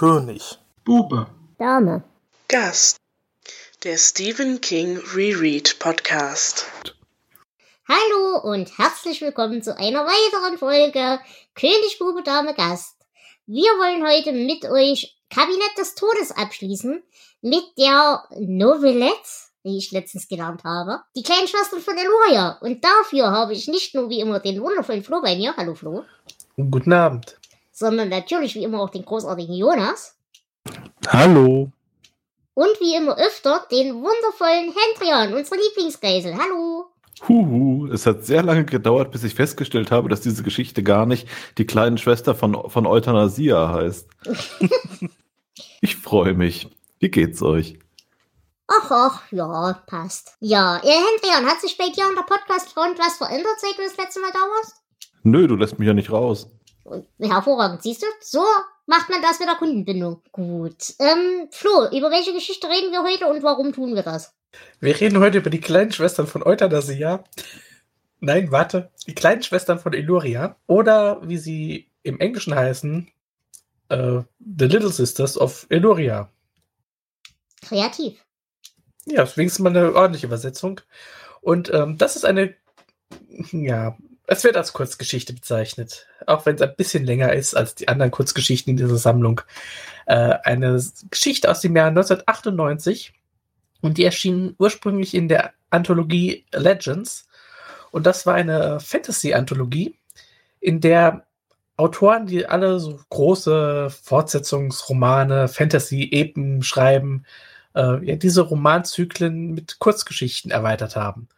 König. Bube. Dame. Gast. Der Stephen King Reread Podcast. Hallo und herzlich willkommen zu einer weiteren Folge König, Bube, Dame, Gast. Wir wollen heute mit euch Kabinett des Todes abschließen mit der Novelette, die ich letztens gelernt habe, die kleinen Schwestern von Eloria. Und dafür habe ich nicht nur wie immer den wundervollen Flo bei mir, hallo Flo, Guten Abend. Sondern natürlich wie immer auch den großartigen Jonas Hallo. und wie immer öfter den wundervollen Hendrian, unsere Lieblingsgeisel. Hallo. Huhu, es hat sehr lange gedauert, bis ich festgestellt habe, dass diese Geschichte gar nicht die kleine Schwester von, von Euthanasia heißt. ich freue mich. Wie geht's euch? Ach, ach, ja, passt. Ja, äh, Hendrian, hat sich bei dir an der Podcast-Front was verändert, seit du das letzte Mal da warst? Nö, du lässt mich ja nicht raus. Hervorragend, siehst du? So macht man das mit der Kundenbindung. Gut. Ähm, Flo, über welche Geschichte reden wir heute und warum tun wir das? Wir reden heute über die kleinen Schwestern von Euthanasia. Nein, warte. Die kleinen Schwestern von Illuria. Oder wie sie im Englischen heißen, äh, The Little Sisters of Illuria. Kreativ. Ja, ist wenigstens mal eine ordentliche Übersetzung. Und ähm, das ist eine, ja, es wird als Kurzgeschichte bezeichnet. Auch wenn es ein bisschen länger ist als die anderen Kurzgeschichten in dieser Sammlung. Äh, eine Geschichte aus dem Jahr 1998. Und die erschien ursprünglich in der Anthologie Legends. Und das war eine Fantasy-Anthologie, in der Autoren, die alle so große Fortsetzungsromane, Fantasy-Epen schreiben, äh, ja, diese Romanzyklen mit Kurzgeschichten erweitert haben.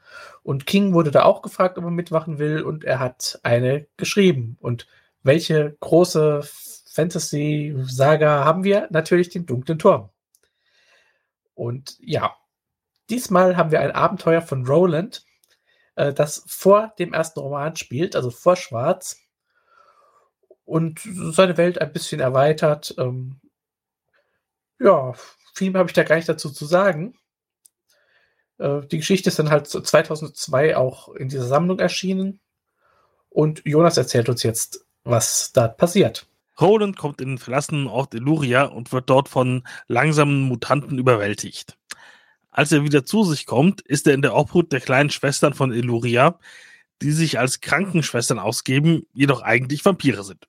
Und King wurde da auch gefragt, ob er mitmachen will, und er hat eine geschrieben. Und welche große Fantasy-Saga haben wir? Natürlich den dunklen Turm. Und ja, diesmal haben wir ein Abenteuer von Roland, äh, das vor dem ersten Roman spielt, also vor Schwarz. Und seine Welt ein bisschen erweitert. Ähm, ja, viel mehr habe ich da gar nicht dazu zu sagen. Äh, die Geschichte ist dann halt 2002 auch in dieser Sammlung erschienen. Und Jonas erzählt uns jetzt, was da passiert. Roland kommt in den verlassenen Ort Illuria und wird dort von langsamen Mutanten überwältigt. Als er wieder zu sich kommt, ist er in der Obhut der kleinen Schwestern von Illuria, die sich als Krankenschwestern ausgeben, jedoch eigentlich Vampire sind.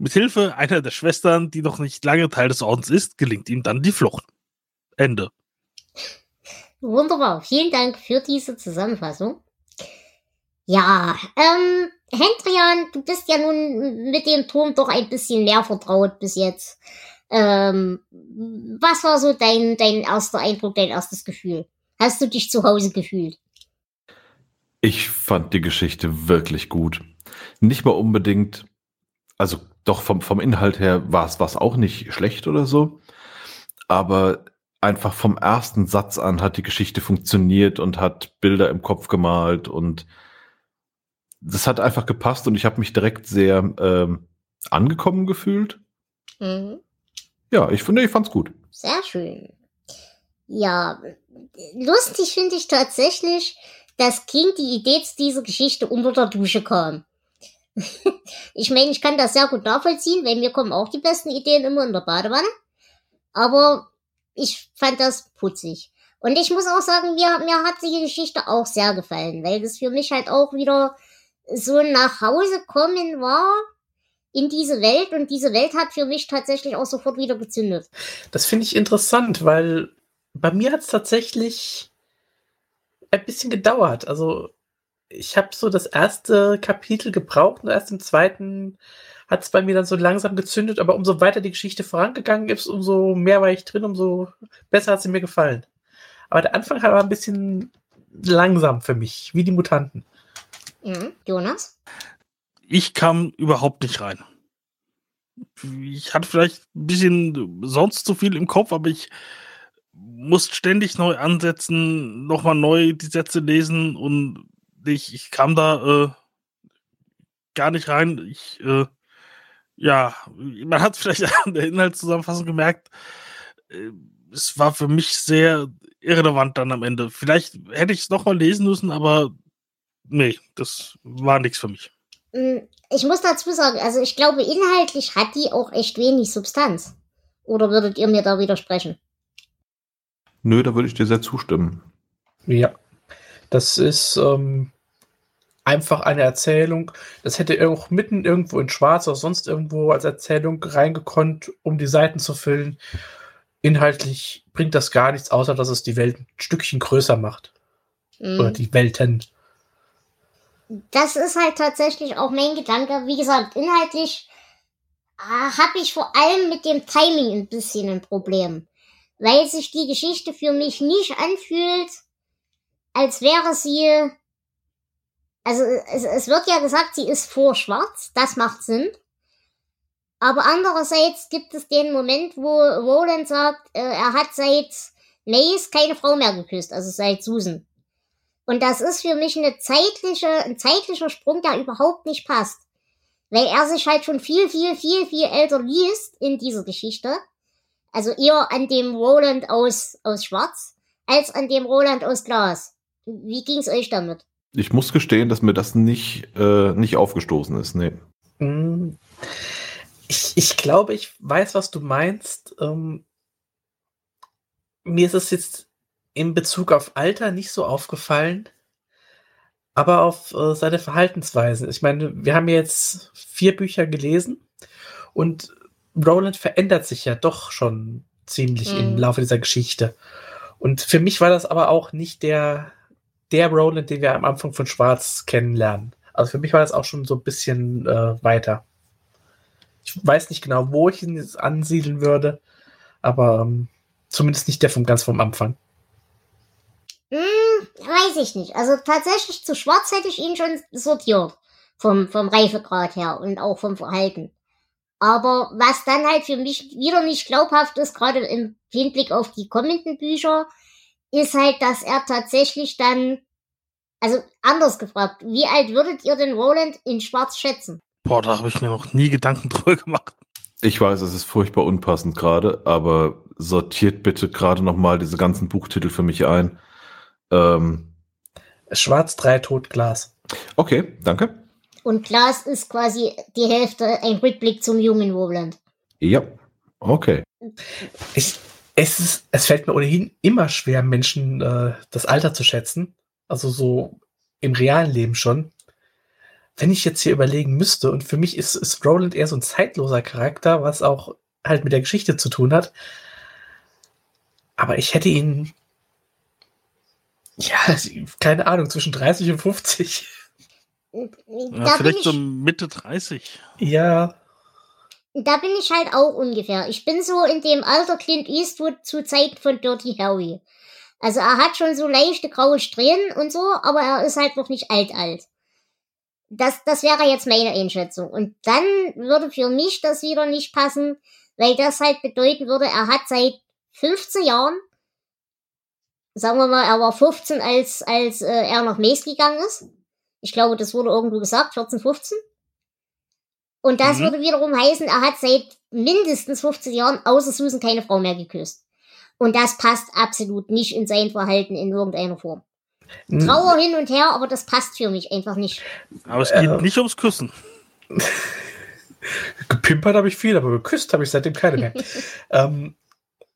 Mit Hilfe einer der Schwestern, die noch nicht lange Teil des Ordens ist, gelingt ihm dann die Flucht. Ende. Wunderbar. Vielen Dank für diese Zusammenfassung. Ja, ähm, Hendrian, du bist ja nun mit dem Turm doch ein bisschen mehr vertraut bis jetzt. Ähm, was war so dein, dein erster Eindruck, dein erstes Gefühl? Hast du dich zu Hause gefühlt? Ich fand die Geschichte wirklich gut. Nicht mal unbedingt, also doch vom, vom Inhalt her war es auch nicht schlecht oder so, aber einfach vom ersten Satz an hat die Geschichte funktioniert und hat Bilder im Kopf gemalt und das hat einfach gepasst und ich habe mich direkt sehr ähm, angekommen gefühlt. Mhm. Ja, ich finde, ich fand's gut. Sehr schön. Ja, lustig finde ich tatsächlich, dass King die Idee zu dieser Geschichte unter der Dusche kam. ich meine, ich kann das sehr gut nachvollziehen, weil mir kommen auch die besten Ideen immer in der Badewanne. Aber ich fand das putzig. Und ich muss auch sagen, mir, mir hat die Geschichte auch sehr gefallen, weil das für mich halt auch wieder so nach Hause kommen war in diese Welt und diese Welt hat für mich tatsächlich auch sofort wieder gezündet. Das finde ich interessant, weil bei mir hat es tatsächlich ein bisschen gedauert. Also ich habe so das erste Kapitel gebraucht und erst im zweiten hat es bei mir dann so langsam gezündet, aber umso weiter die Geschichte vorangegangen ist, umso mehr war ich drin, umso besser hat sie mir gefallen. Aber der Anfang war ein bisschen langsam für mich, wie die Mutanten. Mhm. Jonas? Ich kam überhaupt nicht rein. Ich hatte vielleicht ein bisschen sonst zu viel im Kopf, aber ich musste ständig neu ansetzen, nochmal neu die Sätze lesen und ich, ich kam da äh, gar nicht rein. Ich, äh, ja, man hat vielleicht an der Inhaltszusammenfassung gemerkt, äh, es war für mich sehr irrelevant dann am Ende. Vielleicht hätte ich es nochmal lesen müssen, aber nee, das war nichts für mich. Mm, Ich muss dazu sagen, also ich glaube, inhaltlich hat die auch echt wenig Substanz. Oder würdet ihr mir da widersprechen? Nö, da würde ich dir sehr zustimmen. Ja. Das ist ähm, einfach eine Erzählung. Das hätte auch mitten irgendwo in Schwarz oder sonst irgendwo als Erzählung reingekonnt, um die Seiten zu füllen. Inhaltlich bringt das gar nichts, außer dass es die Welt ein Stückchen größer macht. Mhm. Oder die Welten. das ist halt tatsächlich auch mein Gedanke. Wie gesagt, inhaltlich äh, habe ich vor allem mit dem Timing ein bisschen ein Problem. Weil sich die Geschichte für mich nicht anfühlt, als wäre sie. Also es, es wird ja gesagt, sie ist vor schwarz, das macht Sinn. Aber andererseits gibt es den Moment, wo Roland sagt, äh, er hat seit Mace keine Frau mehr geküsst, also seit Susan. Und das ist für mich eine zeitliche, ein zeitlicher Sprung, der überhaupt nicht passt. Weil er sich halt schon viel, viel, viel, viel älter liest in dieser Geschichte. Also eher an dem Roland aus, aus Schwarz, als an dem Roland aus Glas. Wie ging's euch damit? Ich muss gestehen, dass mir das nicht, äh, nicht aufgestoßen ist. Nee. Mm, Ich, ich glaube, ich weiß, was du meinst. Ähm, mir ist es jetzt in Bezug auf Alter nicht so aufgefallen, aber auf äh, seine Verhaltensweisen. Ich meine, wir haben jetzt vier Bücher gelesen und Roland verändert sich ja doch schon ziemlich im Mhm. Laufe dieser Geschichte. Und für mich war das aber auch nicht der, der Roland, den wir am Anfang von Schwarz kennenlernen. Also für mich war das auch schon so ein bisschen äh, weiter. Ich weiß nicht genau, wo ich ihn jetzt ansiedeln würde, aber ähm, zumindest nicht der vom ganz vom Anfang. Hm, weiß ich nicht. Also tatsächlich zu Schwarz hätte ich ihn schon sortiert. Vom, vom Reifegrad her und auch vom Verhalten. Aber was dann halt für mich wieder nicht glaubhaft ist, gerade im Hinblick auf die kommenden Bücher, ist halt, dass er tatsächlich dann, also anders gefragt, wie alt würdet ihr den Roland in Schwarz schätzen? Boah, da habe ich mir noch nie Gedanken drüber gemacht. Ich weiß, es ist furchtbar unpassend gerade, aber sortiert bitte gerade noch mal diese ganzen Buchtitel für mich ein. Ähm, Schwarz 3 Totglas. okay, danke. Und Glas ist quasi die Hälfte ein Rückblick zum jungen Roland. Ja, okay. Ich, es, ist, es fällt mir ohnehin immer schwer, Menschen äh, das Alter zu schätzen. Also so im realen Leben schon. Wenn ich jetzt hier überlegen müsste, und für mich ist, ist Roland eher so ein zeitloser Charakter, was auch halt mit der Geschichte zu tun hat. Aber ich hätte ihn, ja, keine Ahnung, zwischen 30 und 50. Ja, vielleicht ich so Mitte 30. Ja, Da bin ich halt auch ungefähr. Ich bin so in dem Alter Clint Eastwood zu Zeiten von Dirty Harry. Also er hat schon so leichte graue Strähnen und so, aber er ist halt noch nicht alt alt. Das, das wäre jetzt meine Einschätzung. Und dann würde für mich das wieder nicht passen, weil das halt bedeuten würde, er hat seit 15 Jahren, sagen wir mal, er war 15, als, als äh, er nach Mace gegangen ist. Ich glaube, das wurde irgendwo gesagt, 14, 15. Und das Mhm. würde wiederum heißen, er hat seit mindestens 15 Jahren außer Susan keine Frau mehr geküsst. Und das passt absolut nicht in sein Verhalten in irgendeiner Form. Trauer hin und her, aber das passt für mich einfach nicht. Aber es geht Äh. nicht ums Küssen. Gepimpert habe ich viel, aber geküsst habe ich seitdem keine mehr. ähm,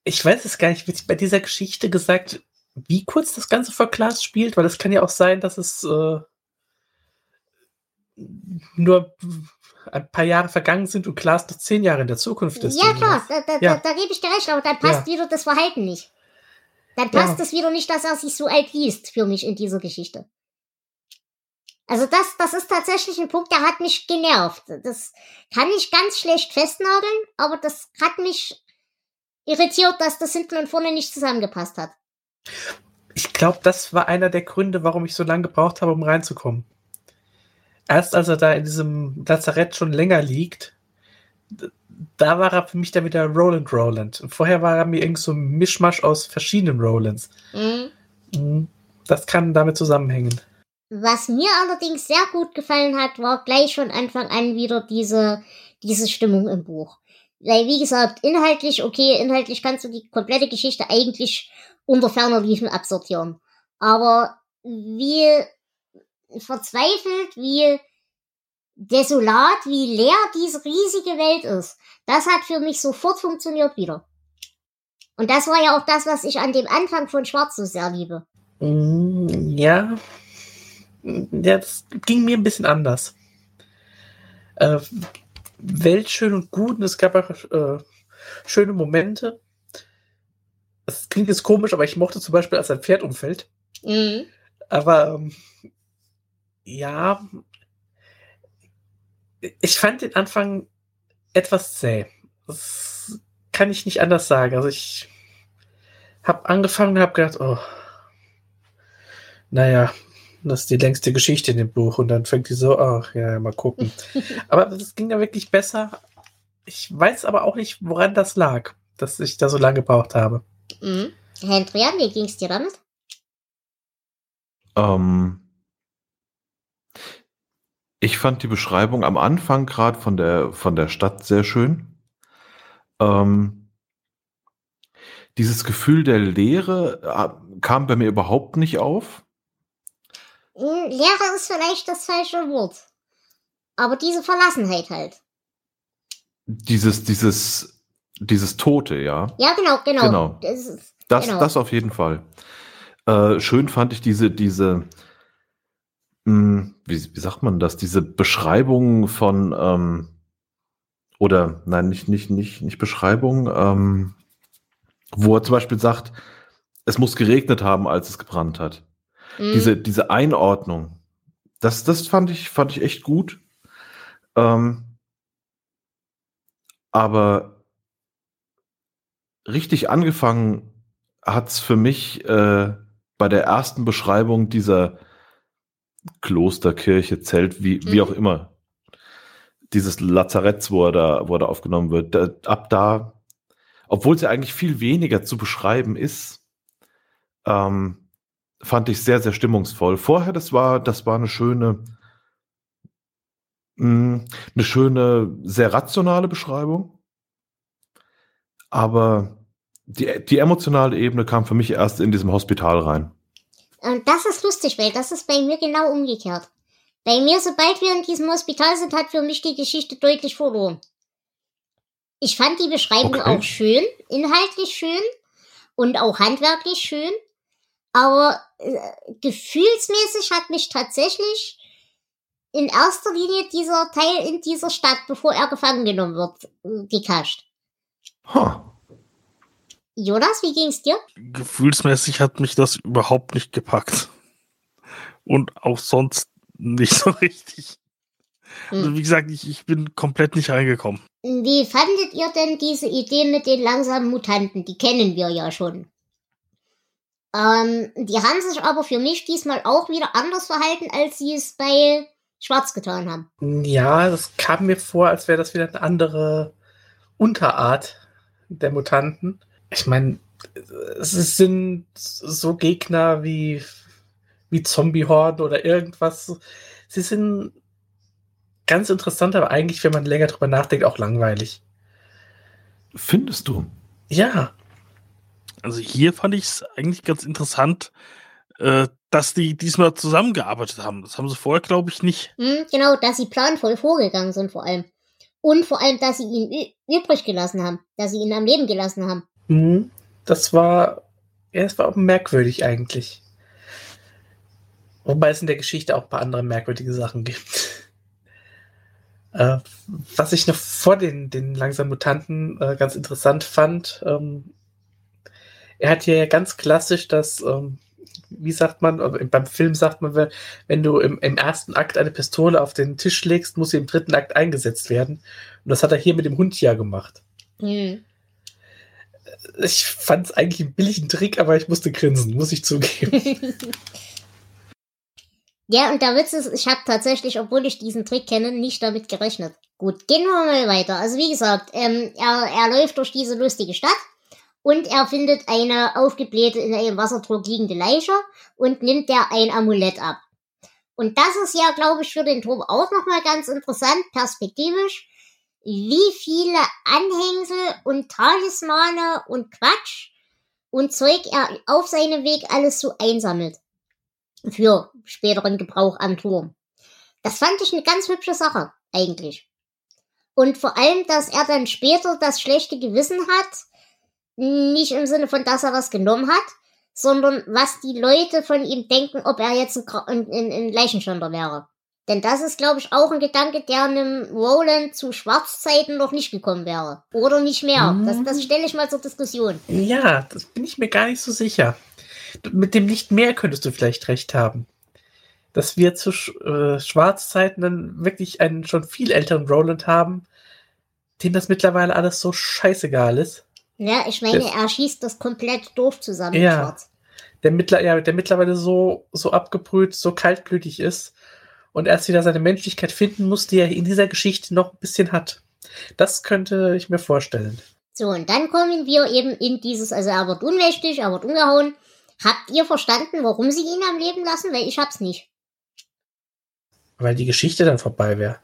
ich weiß es gar nicht, wird bei dieser Geschichte gesagt, wie kurz das Ganze vor Glas spielt, weil es kann ja auch sein, dass es äh, nur ein paar Jahre vergangen sind und Glas noch zehn Jahre in der Zukunft ist. Ja, oder klar, da, da, Ja. da, da gebe ich dir recht, aber dann passt wieder das Verhalten nicht. Dann Ja. passt es wieder nicht, dass er sich so alt liest für mich in dieser Geschichte. Also das, das ist tatsächlich ein Punkt, der hat mich genervt. Das kann ich ganz schlecht festnageln, aber das hat mich irritiert, dass das hinten und vorne nicht zusammengepasst hat. Ich glaube, das war einer der Gründe, warum ich so lange gebraucht habe, um reinzukommen. Erst als er da in diesem Lazarett schon länger liegt, da war er für mich dann wieder Roland Roland. Und vorher war er mir irgend so ein Mischmasch aus verschiedenen Rolands. Mhm. Mhm. Das kann damit zusammenhängen. Was mir allerdings sehr gut gefallen hat, war gleich von Anfang an wieder diese, diese Stimmung im Buch. Weil, wie gesagt, inhaltlich, okay, inhaltlich kannst du die komplette Geschichte eigentlich unter ferner Liefen absortieren. Aber wie verzweifelt, wie desolat, wie leer diese riesige Welt ist, das hat für mich sofort funktioniert wieder. Und das war ja auch das, was ich an dem Anfang von Schwarz so sehr liebe. Mm, Ja. Ja, das ging mir ein bisschen anders. Äh, Welt schön und gut und es gab auch äh, schöne Momente. Es klingt jetzt komisch, aber ich mochte zum Beispiel, als ein Pferd umfällt. Mhm. Aber ähm, ja, ich fand den Anfang etwas zäh. Das kann ich nicht anders sagen. Also ich habe angefangen und habe gedacht, oh, naja, das ist die längste Geschichte in dem Buch. Und dann fängt die so, ach ja, mal gucken. aber das ging ja wirklich besser. Ich weiß aber auch nicht, woran das lag, dass ich da so lange gebraucht habe. Mhm. Hendrian, wie ging's dir damit? Ähm, ich fand die Beschreibung am Anfang gerade von der, von der Stadt sehr schön. Ähm, dieses Gefühl der Leere äh, kam bei mir überhaupt nicht auf. Hm, Lehre ist vielleicht das falsche Wort. Aber diese Verlassenheit halt. Dieses, dieses, dieses Tote, ja. Ja, genau, genau. Genau. Das ist, Das, Genau. das auf jeden Fall. Äh, schön fand ich diese, diese, wie, wie sagt man das, diese Beschreibung von, ähm, oder nein, nicht, nicht, nicht, nicht Beschreibung, ähm, wo er zum Beispiel sagt, es muss geregnet haben, als es gebrannt hat. Mhm. Diese, diese Einordnung, das, das fand ich, fand ich echt gut. Ähm, aber richtig angefangen hat's für mich äh, bei der ersten Beschreibung dieser Klosterkirche, Zelt, wie, wie Mhm. auch immer. Dieses Lazaretts, wo er da, wo er da aufgenommen wird. Da, ab da, obwohl es ja eigentlich viel weniger zu beschreiben ist, ähm, fand ich sehr, sehr stimmungsvoll. Vorher, das war, das war eine schöne, mh, eine schöne, sehr rationale Beschreibung. Aber die, die emotionale Ebene kam für mich erst in diesem Hospital rein. Und das ist lustig, weil das ist bei mir genau umgekehrt. Bei mir, sobald wir in diesem Hospital sind, hat für mich die Geschichte deutlich verloren. Ich fand die Beschreibung Okay. auch schön, inhaltlich schön und auch handwerklich schön, aber äh, gefühlsmäßig hat mich tatsächlich in erster Linie dieser Teil in dieser Stadt, bevor er gefangen genommen wird, äh, gekascht. Jonas, wie ging's dir? Gefühlsmäßig hat mich das überhaupt nicht gepackt. Und auch sonst nicht so richtig. Also Hm. wie gesagt, ich, ich bin komplett nicht reingekommen. Wie fandet ihr denn diese Idee mit den langsamen Mutanten? Die kennen wir ja schon. Ähm, die haben sich aber für mich diesmal auch wieder anders verhalten, als sie es bei Schwarz getan haben. Ja, das kam mir vor, als wäre das wieder eine andere Unterart der Mutanten. Ich meine, es sind so Gegner wie, wie Zombie-Horden oder irgendwas. Sie sind ganz interessant, aber eigentlich, wenn man länger drüber nachdenkt, auch langweilig. Findest du? Ja, Also hier fand ich es eigentlich ganz interessant, äh, dass die diesmal zusammengearbeitet haben. Das haben sie vorher, glaube ich, nicht. Hm, genau, dass sie planvoll vorgegangen sind vor allem. Und vor allem, dass sie ihn übrig gelassen haben. Dass sie ihn am Leben gelassen haben. Mhm. das war, ja, es war auch merkwürdig eigentlich. Wobei es in der Geschichte auch ein paar andere merkwürdige Sachen gibt. Äh, was ich noch vor den, den langsamen Mutanten äh, ganz interessant fand, ähm, er hat hier ja ganz klassisch das, ähm, wie sagt man, beim Film sagt man, wenn- du im, im ersten Akt eine Pistole auf den Tisch legst, muss sie im dritten Akt eingesetzt werden. Und das hat er hier mit dem Hund ja gemacht. Hm. Ich fand es eigentlich einen billigen Trick, aber ich musste grinsen, muss ich zugeben. Ja, und der Witz ist, ich habe tatsächlich, obwohl ich diesen Trick kenne, nicht damit gerechnet. Gut, gehen wir mal weiter. Also wie gesagt, ähm, er, er läuft durch diese lustige Stadt und er findet eine aufgeblähte, in einem Wasserdruck liegende Leiche und nimmt der ein Amulett ab. Und das ist ja, glaube ich, für den Turm auch nochmal ganz interessant, perspektivisch, wie viele Anhängsel und Talismane und Quatsch und Zeug er auf seinem Weg alles so einsammelt für späteren Gebrauch am Turm. Das fand ich eine ganz hübsche Sache, eigentlich. Und vor allem, dass er dann später das schlechte Gewissen hat, nicht im Sinne von, dass er was genommen hat, sondern was die Leute von ihm denken, ob er jetzt ein, ein, ein, Leichenschänder wäre. Denn das ist, glaube ich, auch ein Gedanke, der einem Roland zu Schwarzzeiten noch nicht gekommen wäre. Oder nicht mehr. Mhm. Das, das stelle ich mal zur Diskussion. Ja, das bin ich mir gar nicht so sicher. Mit dem nicht mehr könntest du vielleicht recht haben. Dass wir zu äh, Schwarzzeiten dann wirklich einen schon viel älteren Roland haben, dem das mittlerweile alles so scheißegal ist. Ja, ich meine, der, er schießt das komplett doof zusammen. Ja, der, mittler, ja, der mittlerweile so, so abgebrüht, so kaltblütig ist und erst wieder seine Menschlichkeit finden muss, die er in dieser Geschichte noch ein bisschen hat. Das könnte ich mir vorstellen. So, und dann kommen wir eben in dieses, also er wird unmächtig, er wird umgehauen. Habt ihr verstanden, warum sie ihn am Leben lassen? Weil ich hab's nicht. Weil die Geschichte dann vorbei wäre.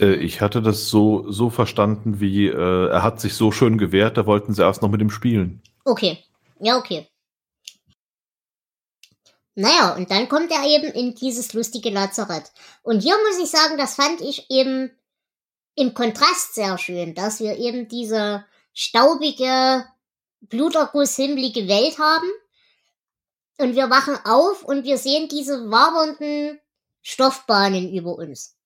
Äh, ich hatte das so, so verstanden, wie äh, er hat sich so schön gewehrt, da wollten sie erst noch mit ihm spielen. Okay. Ja, okay. Naja, und dann kommt er eben in dieses lustige Lazarett. Und hier muss ich sagen, das fand ich eben im Kontrast sehr schön, dass wir eben diese staubige, blutergusshimmelige Welt haben. Und wir wachen auf und wir sehen diese wabernden Stoffbahnen über uns.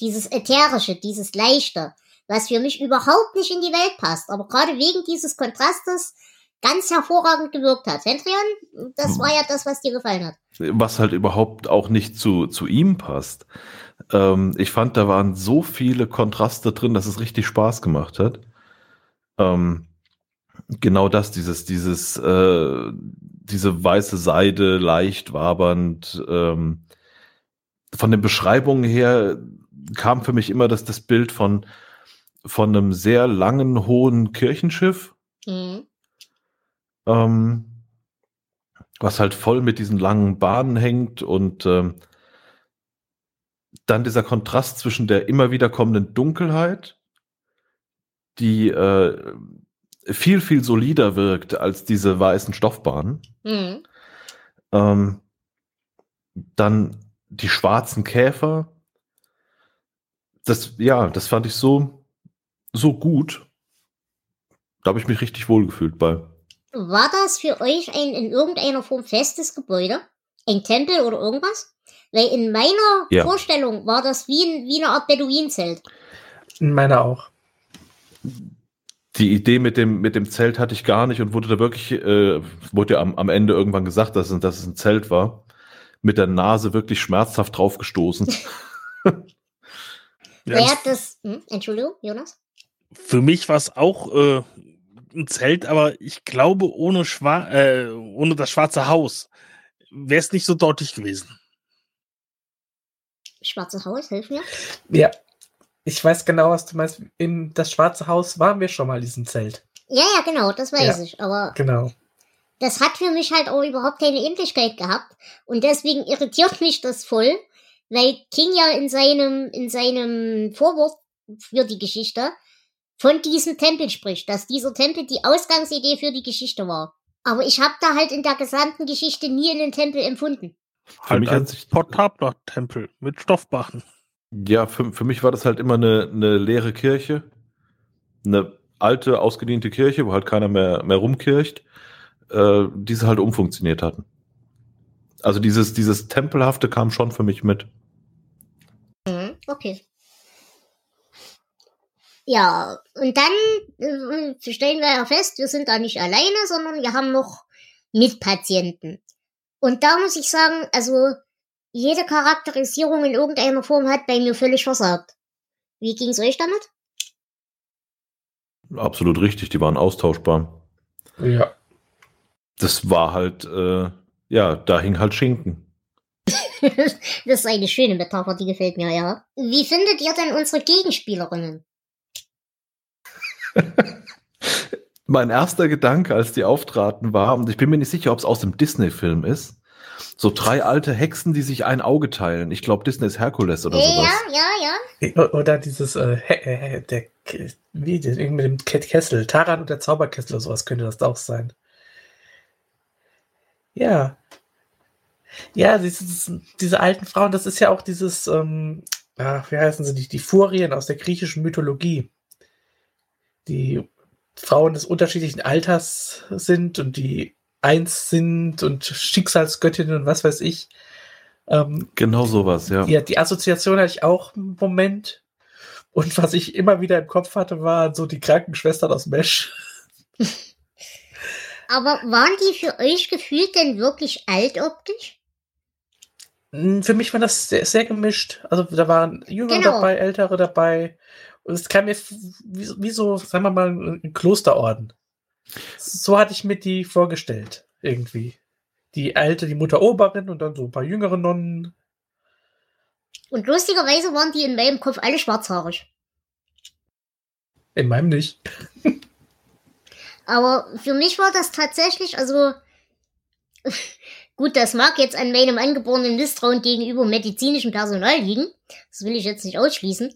Dieses Ätherische, dieses Leichte, was für mich überhaupt nicht in die Welt passt. Aber gerade wegen dieses Kontrastes ganz hervorragend gewirkt hat. Hendrian, das war ja das, was dir gefallen hat. Was halt überhaupt auch nicht zu, zu ihm passt. Ähm, ich fand, da waren so viele Kontraste drin, dass es richtig Spaß gemacht hat. Ähm, genau das, dieses, dieses, äh, diese weiße Seide, leicht wabernd. Ähm, von den Beschreibungen her kam für mich immer das, das Bild von, von einem sehr langen, hohen Kirchenschiff. Mhm ähm, was halt voll mit diesen langen Bahnen hängt und ähm, dann dieser Kontrast zwischen der immer wieder kommenden Dunkelheit, die äh, viel, viel solider wirkt als diese weißen Stoffbahnen. Mhm. Ähm, dann die schwarzen Käfer. Das, ja, das fand ich so, so gut. Da habe ich mich richtig wohl gefühlt bei. War das für euch ein in irgendeiner Form festes Gebäude? Ein Tempel oder irgendwas? Weil in meiner ja. Vorstellung war das wie, ein, wie eine Art Beduinenzelt. In meiner auch. Die Idee mit dem, mit dem Zelt hatte ich gar nicht und wurde da wirklich, äh, wurde ja am, am Ende irgendwann gesagt, dass, dass es ein Zelt war. Mit der Nase wirklich schmerzhaft draufgestoßen. ja, Wer hat das? Hm? Entschuldigung, Jonas? Für mich war es auch äh, ein Zelt, aber ich glaube, ohne, Schwa äh, ohne das schwarze Haus wäre es nicht so deutlich gewesen. Schwarze Haus, hilf mir. Ja, ich weiß genau, was du meinst. In das schwarze Haus waren wir schon mal in diesem Zelt. Ja, ja, genau, das weiß ja, ich. Aber genau. das hat für mich halt auch überhaupt keine Ähnlichkeit gehabt. Und deswegen irritiert mich das voll, weil King ja in seinem, in seinem Vorwort für die Geschichte von diesem Tempel spricht, dass dieser Tempel die Ausgangsidee für die Geschichte war. Aber ich habe da halt in der gesamten Geschichte nie einen Tempel empfunden. Für halt mich ein Portabler-Tempel mit Stoffbachen. Ja, für, für mich war das halt immer eine, eine leere Kirche. Eine alte, ausgediente Kirche, wo halt keiner mehr, mehr rumkircht, äh, die sie halt umfunktioniert hatten. Also dieses, dieses Tempelhafte kam schon für mich mit. Mhm, okay. Ja, und dann äh, stellen wir ja fest, wir sind da nicht alleine, sondern wir haben noch Mitpatienten. Und da muss ich sagen, also jede Charakterisierung in irgendeiner Form hat bei mir völlig versagt. Wie ging's euch damit? Absolut richtig, die waren austauschbar. Ja. Das war halt, äh, ja, da hing halt Schinken. das ist eine schöne Metapher, die gefällt mir, ja. Wie findet ihr denn unsere Gegenspielerinnen? mein erster Gedanke, als die auftraten, war, und ich bin mir nicht sicher, ob es aus dem Disney-Film ist, so drei alte Hexen, die sich ein Auge teilen. Ich glaube, Disney ist Herkules oder sowas. Ja, ja, ja. Oder dieses, äh, äh, der, wie, mit dem Kessel, Taran und der Zauberkessel oder sowas könnte das auch sein. Ja. Ja, dieses, diese alten Frauen, das ist ja auch dieses, ähm, ach, wie heißen sie, die, die Furien aus der griechischen Mythologie. Die Frauen des unterschiedlichen Alters sind und die eins sind und Schicksalsgöttinnen und was weiß ich. Ähm, genau sowas, ja. Ja, die Assoziation hatte ich auch im Moment. Und was ich immer wieder im Kopf hatte, waren so die Krankenschwestern aus Mesh. Aber waren die für euch gefühlt denn wirklich altoptisch? Hm, für mich war das sehr, sehr gemischt. Also da waren Jüngere genau. dabei, Ältere dabei. Und es kam mir wie, wie, so, sagen wir mal, ein Klosterorden. So hatte ich mir die vorgestellt, irgendwie. Die alte, die Mutter Oberin und dann so ein paar jüngere Nonnen. Und lustigerweise waren die in meinem Kopf alle schwarzhaarig. In meinem nicht. Aber für mich war das tatsächlich, also gut, das mag jetzt an meinem angeborenen Misstrauen gegenüber medizinischem Personal liegen. Das will ich jetzt nicht ausschließen.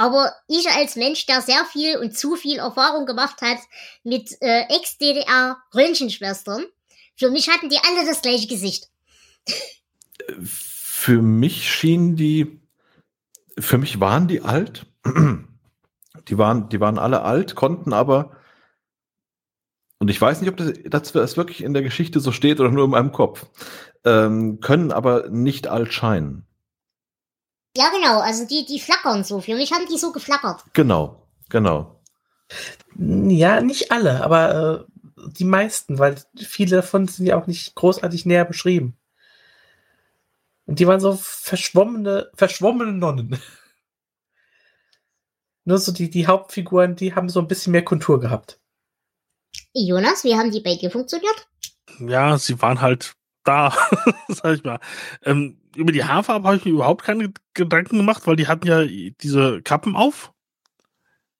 Aber ich als Mensch, der sehr viel und zu viel Erfahrung gemacht hat mit äh, Ex-DDR-Röntgenschwestern, für mich hatten die alle das gleiche Gesicht. Für mich schienen die, für mich waren die alt. Die waren, die waren alle alt, konnten aber, und ich weiß nicht, ob das, das wirklich in der Geschichte so steht oder nur in meinem Kopf, ähm, können aber nicht alt scheinen. Ja, genau, also die, die flackern so. Für mich haben die so geflackert. Genau, genau. Ja, nicht alle, aber äh, die meisten, weil viele davon sind ja auch nicht großartig näher beschrieben. Und die waren so verschwommene, verschwommene Nonnen. Nur so die, die Hauptfiguren, die haben so ein bisschen mehr Kontur gehabt. Jonas, wie haben die bei dir funktioniert? Ja, sie waren halt da, sag ich mal. Ähm, über die Haarfarbe habe ich mir überhaupt keine Gedanken gemacht, weil die hatten ja diese Kappen auf.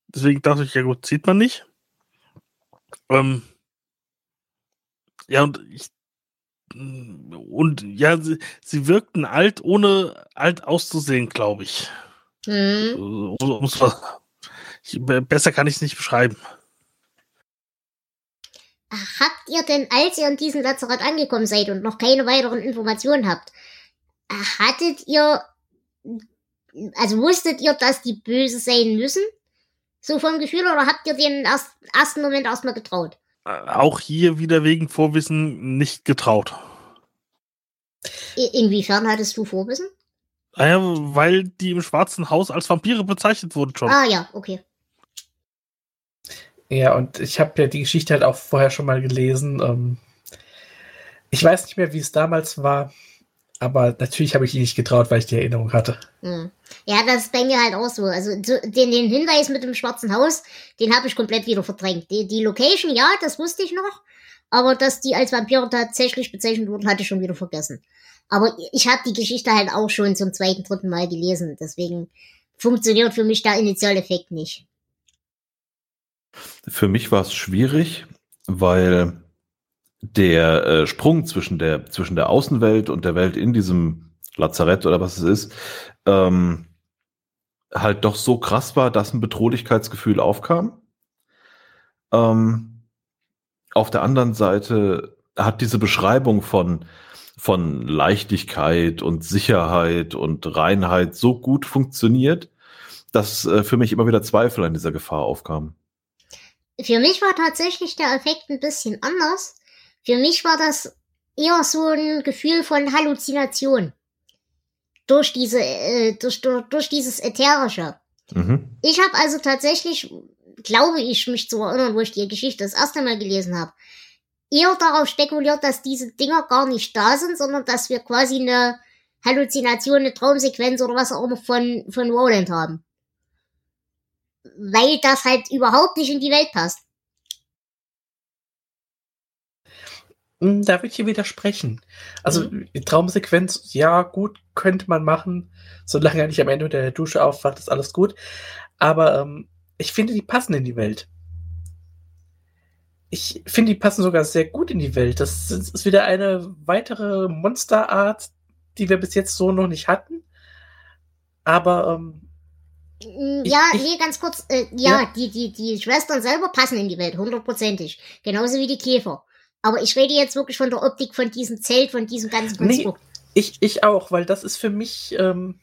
Deswegen dachte ich, ja gut, sieht man nicht. Ähm, ja, und ich. Und ja, sie, sie wirkten alt, ohne alt auszusehen, glaube ich. Mhm. Ich, besser kann ich es nicht beschreiben. Habt ihr denn, als ihr in diesem Lazarett angekommen seid und noch keine weiteren Informationen habt, hattet ihr, also wusstet ihr, dass die böse sein müssen? So vom Gefühl oder habt ihr den erst, ersten Moment erstmal getraut? Auch hier wieder wegen Vorwissen nicht getraut. Inwiefern hattest du Vorwissen? Naja, ah weil die im Schwarzen Haus als Vampire bezeichnet wurden schon. Ah ja, okay. Ja, und ich habe ja die Geschichte halt auch vorher schon mal gelesen. Ähm, ich weiß nicht mehr, wie es damals war. Aber natürlich habe ich ihn nicht getraut, weil ich die Erinnerung hatte. Hm. Ja, das ist bei mir halt auch so. Also den, den Hinweis mit dem schwarzen Haus, den habe ich komplett wieder verdrängt. Die, die Location, ja, das wusste ich noch. Aber dass die als Vampire tatsächlich bezeichnet wurden, hatte ich schon wieder vergessen. Aber ich habe die Geschichte halt auch schon zum zweiten, dritten Mal gelesen. Deswegen funktioniert für mich der Initialeffekt nicht. Für mich war es schwierig, weil der äh, Sprung zwischen der, zwischen der Außenwelt und der Welt in diesem Lazarett oder was es ist, ähm, halt doch so krass war, dass ein Bedrohlichkeitsgefühl aufkam. Ähm, auf der anderen Seite hat diese Beschreibung von, von Leichtigkeit und Sicherheit und Reinheit so gut funktioniert, dass äh, für mich immer wieder Zweifel an dieser Gefahr aufkamen. Für mich war tatsächlich der Effekt ein bisschen anders. Für mich war das eher so ein Gefühl von Halluzination. Durch diese, äh, durch, durch, durch dieses Ätherische. Mhm. Ich habe also tatsächlich, glaube ich, mich zu erinnern, wo ich die Geschichte das erste Mal gelesen habe, eher darauf spekuliert, dass diese Dinger gar nicht da sind, sondern dass wir quasi eine Halluzination, eine Traumsequenz oder was auch immer von, von Roland haben. Weil das halt überhaupt nicht in die Welt passt. Da würde ich dir widersprechen. Also, mhm. Traumsequenz, ja, gut, könnte man machen. Solange er nicht am Ende der Dusche aufwacht, ist alles gut. Aber ähm, ich finde, die passen in die Welt. Ich finde, die passen sogar sehr gut in die Welt. Das ist wieder eine weitere Monsterart, die wir bis jetzt so noch nicht hatten. Aber ähm, hm, ja, ich, nee, ganz kurz. Äh, ja, ja, Die, die, die Schwestern selber passen in die Welt, hundertprozentig. Genauso wie die Käfer. Aber ich rede jetzt wirklich von der Optik von diesem Zelt, von diesem ganzen Nee, Konstrukt. ich, ich auch, weil das ist für mich, ähm,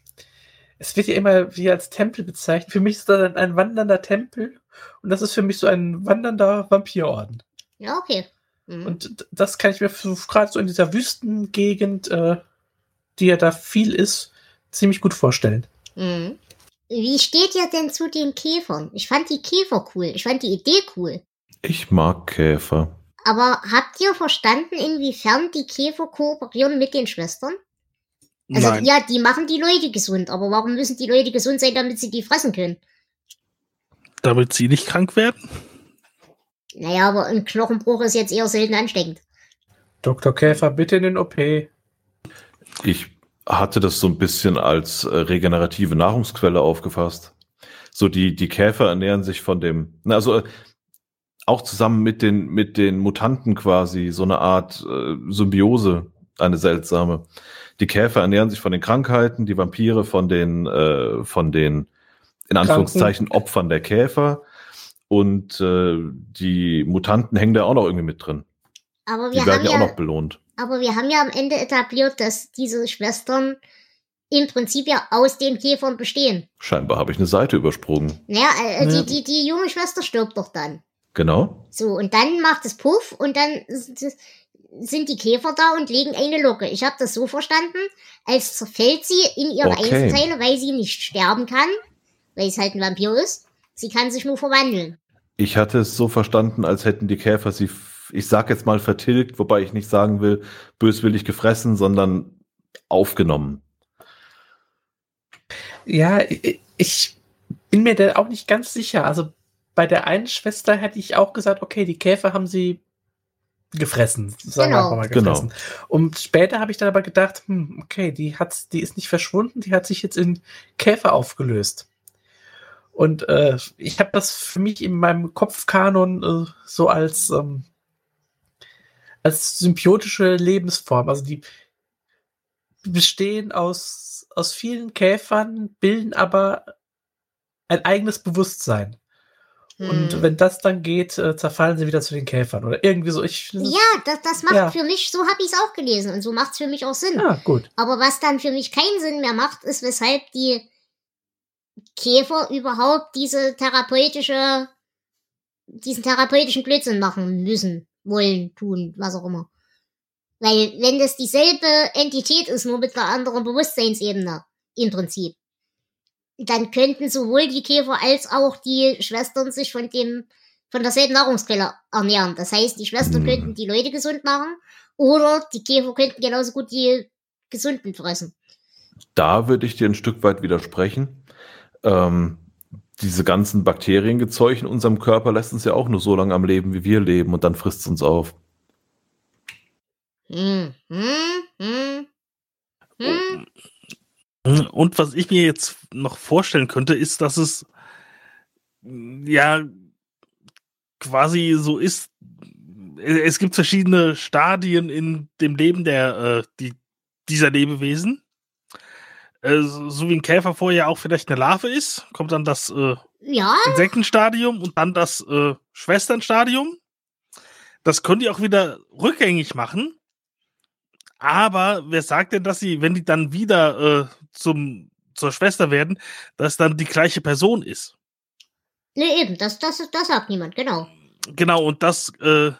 es wird ja immer wie als Tempel bezeichnet. Für mich ist das ein, ein wandernder Tempel und das ist für mich so ein wandernder Vampirorden. Ja, okay. Mhm. Und das kann ich mir gerade so in dieser Wüstengegend, äh, die ja da viel ist, ziemlich gut vorstellen. Mhm. Wie steht ihr denn zu den Käfern? Ich fand die Käfer cool. Ich fand die Idee cool. Ich mag Käfer. Aber habt ihr verstanden, inwiefern die Käfer kooperieren mit den Schwestern? Also Nein. ja, die machen die Leute gesund, aber warum müssen die Leute gesund sein, damit sie die fressen können? Damit sie nicht krank werden? Naja, aber ein Knochenbruch ist jetzt eher selten ansteckend. Dr. Käfer, bitte in den OP. Ich hatte das so ein bisschen als äh, regenerative Nahrungsquelle aufgefasst. So die, die Käfer ernähren sich von dem, na, also auch zusammen mit den, mit den Mutanten quasi, so eine Art äh, Symbiose, eine seltsame. Die Käfer ernähren sich von den Krankheiten, die Vampire von den, äh, von den, in Anführungszeichen, Opfern der Käfer. Und äh, die Mutanten hängen da auch noch irgendwie mit drin. Aber Die wir, werden haben ja auch noch belohnt. aber wir haben ja am Ende etabliert, dass diese Schwestern im Prinzip ja aus den Käfern bestehen. Scheinbar habe ich eine Seite übersprungen. Naja, äh, Ja. die, die, die junge Schwester stirbt doch dann. Genau. So, und dann macht es Puff und dann sind die Käfer da und legen eine Locke. Ich habe das so verstanden, als zerfällt sie in ihre Okay. Einzelteile, weil sie nicht sterben kann, weil es halt ein Vampir ist. Sie kann sich nur verwandeln. Ich hatte es so verstanden, als hätten die Käfer sie, ich sag jetzt mal vertilgt, wobei ich nicht sagen will, böswillig gefressen, sondern aufgenommen. Ja, ich bin mir da auch nicht ganz sicher. Also bei der einen Schwester hätte ich auch gesagt, okay, die Käfer haben sie gefressen, sagen wir Genau. einfach mal Genau. gefressen. Und später habe ich dann aber gedacht, hm, okay, die hat, die ist nicht verschwunden, die hat sich jetzt in Käfer aufgelöst. Und äh, ich habe das für mich in meinem Kopfkanon äh, so als ähm, als symbiotische Lebensform. Also die bestehen aus aus vielen Käfern, bilden aber ein eigenes Bewusstsein. Und Hm. wenn das dann geht, äh, zerfallen sie wieder zu den Käfern oder irgendwie so. Ich, Ja, das, das macht Ja. für mich, so habe ich es auch gelesen und so macht es für mich auch Sinn. ja, gut. Aber was dann für mich keinen Sinn mehr macht, ist, weshalb die Käfer überhaupt diese therapeutische, diesen therapeutischen Blödsinn machen müssen, wollen, tun, was auch immer. Weil, wenn das dieselbe Entität ist, nur mit einer anderen Bewusstseinsebene, im Prinzip, dann könnten sowohl die Käfer als auch die Schwestern sich von dem, von derselben Nahrungsquelle ernähren. Das heißt, die Schwestern Hm. könnten die Leute gesund machen, oder die Käfer könnten genauso gut die Gesunden fressen. Da würde ich dir ein Stück weit widersprechen. Ähm, diese ganzen Bakteriengezeuge in unserem Körper lässt uns ja auch nur so lange am Leben, wie wir leben, und dann frisst es uns auf. Hm, hm, hm. Hm. Und was ich mir jetzt noch vorstellen könnte, ist, dass es mm, ja quasi so ist. äh, Es gibt verschiedene Stadien in dem Leben der äh, die, dieser Lebewesen. Äh, so wie ein Käfer vorher auch vielleicht eine Larve ist, kommt dann das äh, Ja, Insektenstadium und dann das äh, Schwesternstadium. Das können die auch wieder rückgängig machen. Aber wer sagt denn, dass sie, wenn die dann wieder äh, zum, zur Schwester werden, dass dann die gleiche Person ist? ne, eben, das, das, das sagt niemand, genau. Genau, und das äh,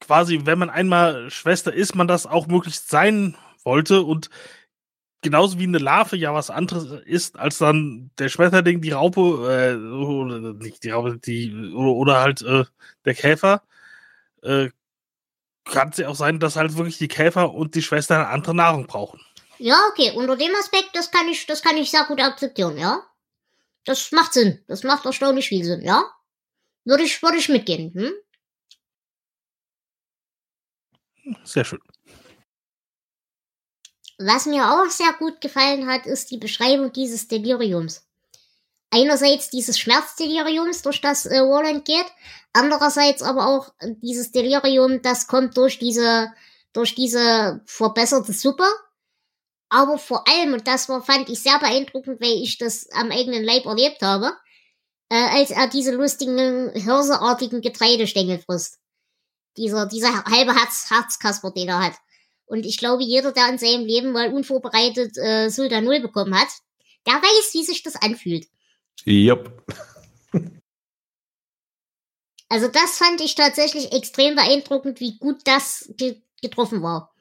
quasi, wenn man einmal Schwester ist, man das auch möglichst sein wollte und genauso wie eine Larve ja was anderes ist, als dann der Schmetterling, die Raupe, äh, oder nicht die Raupe, die, oder, oder halt äh, der Käfer, äh, kann es ja auch sein, dass halt wirklich die Käfer und die Schwester eine andere Nahrung brauchen. Ja, okay, unter dem Aspekt, das kann ich, das kann ich sehr gut akzeptieren, ja. Das macht Sinn. Das macht erstaunlich viel Sinn, ja. Würde ich, würde ich mitgehen, hm? Sehr schön. Was mir auch sehr gut gefallen hat, ist die Beschreibung dieses Deliriums. Einerseits dieses Schmerzdeliriums, durch das äh, Roland geht, andererseits aber auch dieses Delirium, das kommt durch diese, durch diese verbesserte Suppe. Aber vor allem, und das war, fand ich sehr beeindruckend, weil ich das am eigenen Leib erlebt habe, äh, als er diese lustigen, hirseartigen Getreidestängel frisst. Dieser, dieser halbe Herz, Herzkasper, den er hat. Und ich glaube, jeder, der in seinem Leben mal unvorbereitet äh, Sultan Null bekommen hat, der weiß, wie sich das anfühlt. Jupp. Also das fand ich tatsächlich extrem beeindruckend, wie gut das ge getroffen war.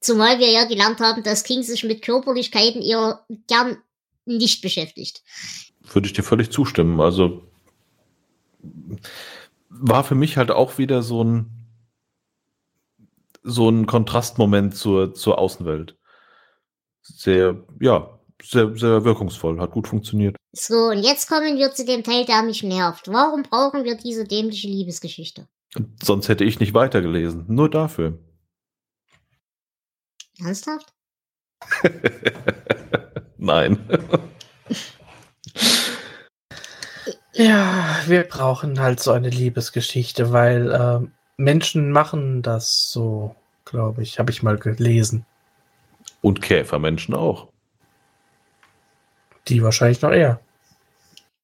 Zumal wir ja gelernt haben, dass King sich mit Körperlichkeiten eher gern nicht beschäftigt. Würde ich dir völlig zustimmen. Also war für mich halt auch wieder so ein so ein Kontrastmoment zur, zur Außenwelt. Sehr, ja, sehr, sehr wirkungsvoll, hat gut funktioniert. So, und jetzt kommen wir zu dem Teil, der mich nervt. Warum brauchen wir diese dämliche Liebesgeschichte? Sonst hätte ich nicht weitergelesen. Nur dafür. Ernsthaft? Nein. Ja, wir brauchen halt so eine Liebesgeschichte, weil äh, Menschen machen das so, glaube ich, habe ich mal gelesen. Und Käfermenschen auch. Die wahrscheinlich noch eher.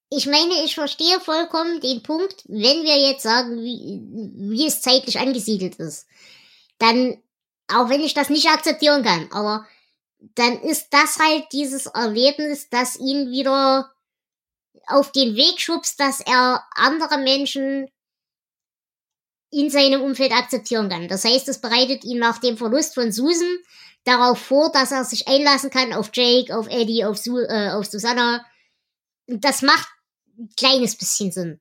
Ich meine, ich verstehe vollkommen den Punkt, wenn wir jetzt sagen, wie, wie es zeitlich angesiedelt ist. Dann, auch wenn ich das nicht akzeptieren kann, aber dann ist das halt dieses Erlebnis, das ihn wieder auf den Weg schubst, dass er andere Menschen in seinem Umfeld akzeptieren kann. Das heißt, es bereitet ihn nach dem Verlust von Susan darauf vor, dass er sich einlassen kann auf Jake, auf Eddie, auf, Su äh, auf Susanna. Das macht ein kleines bisschen Sinn.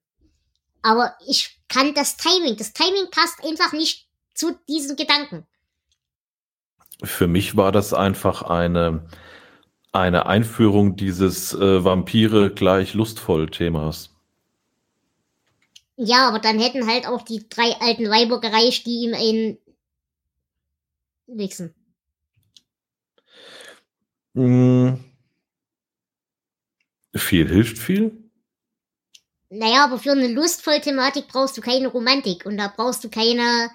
Aber ich kann das Timing, das Timing passt einfach nicht zu diesem Gedanken. Für mich war das einfach eine, eine Einführung dieses äh, Vampire gleich lustvoll Themas. Ja, aber dann hätten halt auch die drei alten Weiber gereicht, die ihm einen wichsen. Mm. Viel hilft viel. Naja, aber für eine lustvolle Thematik brauchst du keine Romantik und da brauchst du keine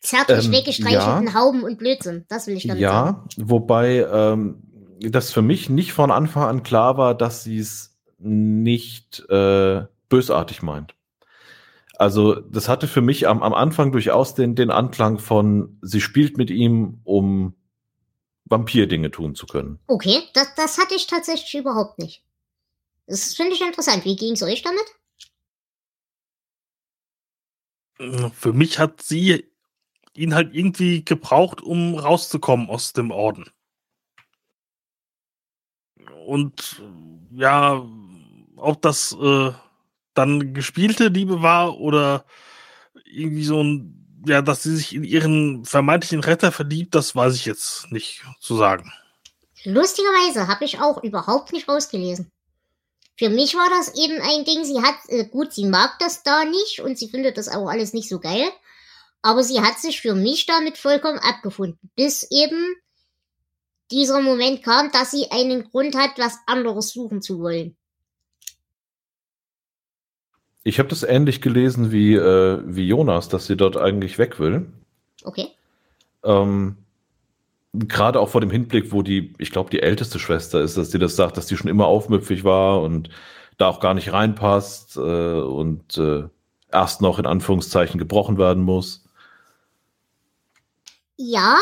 zärtlich Ähm, weggestreichelten ja. Hauben und Blödsinn. Das will ich damit Ja, sagen. wobei ähm, das für mich nicht von Anfang an klar war, dass sie es nicht äh, bösartig meint. Also das hatte für mich am, am Anfang durchaus den, den Anklang von, sie spielt mit ihm, um Vampir-Dinge tun zu können. Okay, das, das hatte ich tatsächlich überhaupt nicht. Das finde ich interessant. Wie ging's euch damit? Für mich hat sie ihn halt irgendwie gebraucht, um rauszukommen aus dem Orden. Und äh, ja, ob das äh, dann gespielte Liebe war oder irgendwie so ein, ja, dass sie sich in ihren vermeintlichen Retter verliebt, das weiß ich jetzt nicht zu sagen. Lustigerweise habe ich auch überhaupt nicht rausgelesen. Für mich war das eben ein Ding, sie hat, äh, gut, sie mag das da nicht und sie findet das auch alles nicht so geil, aber sie hat sich für mich damit vollkommen abgefunden, bis eben dieser Moment kam, dass sie einen Grund hat, was anderes suchen zu wollen. Ich habe das ähnlich gelesen wie, äh, wie Jonas, dass sie dort eigentlich weg will. Okay. Ähm, Gerade auch vor dem Hinblick, wo die, ich glaube, die älteste Schwester ist, dass die das sagt, dass die schon immer aufmüpfig war und da auch gar nicht reinpasst äh, und äh, erst noch in Anführungszeichen gebrochen werden muss. Ja,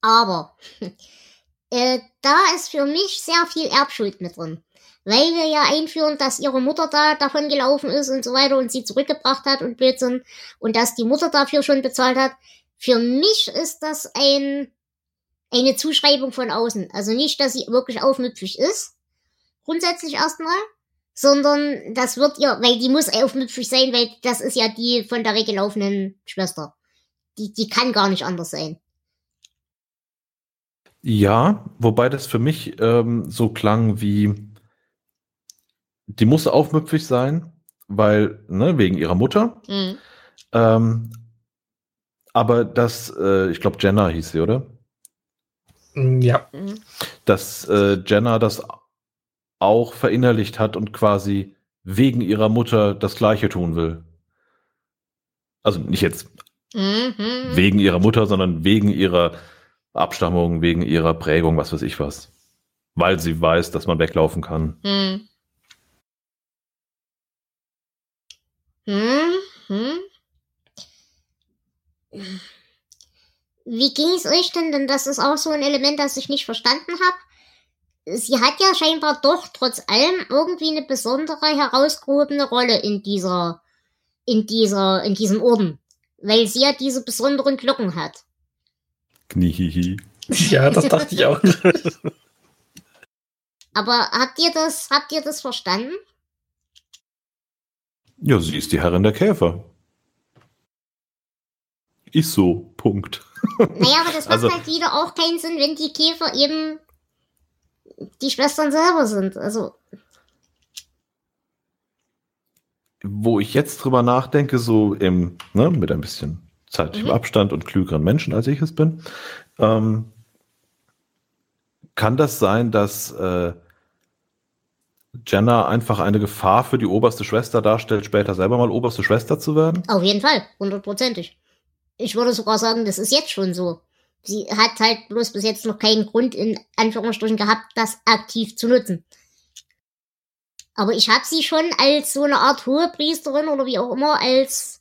aber äh, da ist für mich sehr viel Erbschuld mit drin. Weil wir ja einführen, dass ihre Mutter da davon gelaufen ist und so weiter und sie zurückgebracht hat und Blödsinn und dass die Mutter dafür schon bezahlt hat. Für mich ist das ein, eine Zuschreibung von außen. Also nicht, dass sie wirklich aufmüpfig ist, grundsätzlich erstmal, sondern das wird ihr, weil die muss aufmüpfig sein, weil das ist ja die von der weggelaufenen Schwester. Die, die kann gar nicht anders sein. Ja, wobei das für mich ähm, so klang wie, die muss aufmüpfig sein, weil, ne, wegen ihrer Mutter. Mhm. Ähm, aber das, äh, ich glaube, Jenna hieß sie, oder? Ja, Mhm. Dass äh, Jenna das auch verinnerlicht hat und quasi wegen ihrer Mutter das Gleiche tun will. Also nicht jetzt Mhm. wegen ihrer Mutter, sondern wegen ihrer Abstammung, wegen ihrer Prägung, was weiß ich was. Weil sie weiß, dass man weglaufen kann. Hm. Hm, hm. Wie ging es euch denn? Denn das ist auch so ein Element, das ich nicht verstanden habe. Sie hat ja scheinbar doch trotz allem irgendwie eine besondere herausgehobene Rolle in dieser, in dieser, in diesem Orden. Weil sie ja diese besonderen Glocken hat. Kniehihi. Ja, das dachte ich auch. Aber habt ihr das, habt ihr das verstanden? Ja, sie ist die Herrin der Käfer. Ist so, Punkt. Naja, aber das macht Also- halt wieder auch keinen Sinn, wenn die Käfer eben die Schwestern selber sind. Also, Wo ich jetzt drüber nachdenke, so im, ne, mit ein bisschen zeitlichem Mhm. Abstand und klügeren Menschen, als ich es bin, ähm, kann das sein, dass äh, Jenna einfach eine Gefahr für die oberste Schwester darstellt, später selber mal oberste Schwester zu werden? auf jeden Fall, hundertprozentig. Ich würde sogar sagen, das ist jetzt schon so. Sie hat halt bloß bis jetzt noch keinen Grund in Anführungsstrichen gehabt, das aktiv zu nutzen. Aber ich habe sie schon als so eine Art Hohepriesterin oder wie auch immer als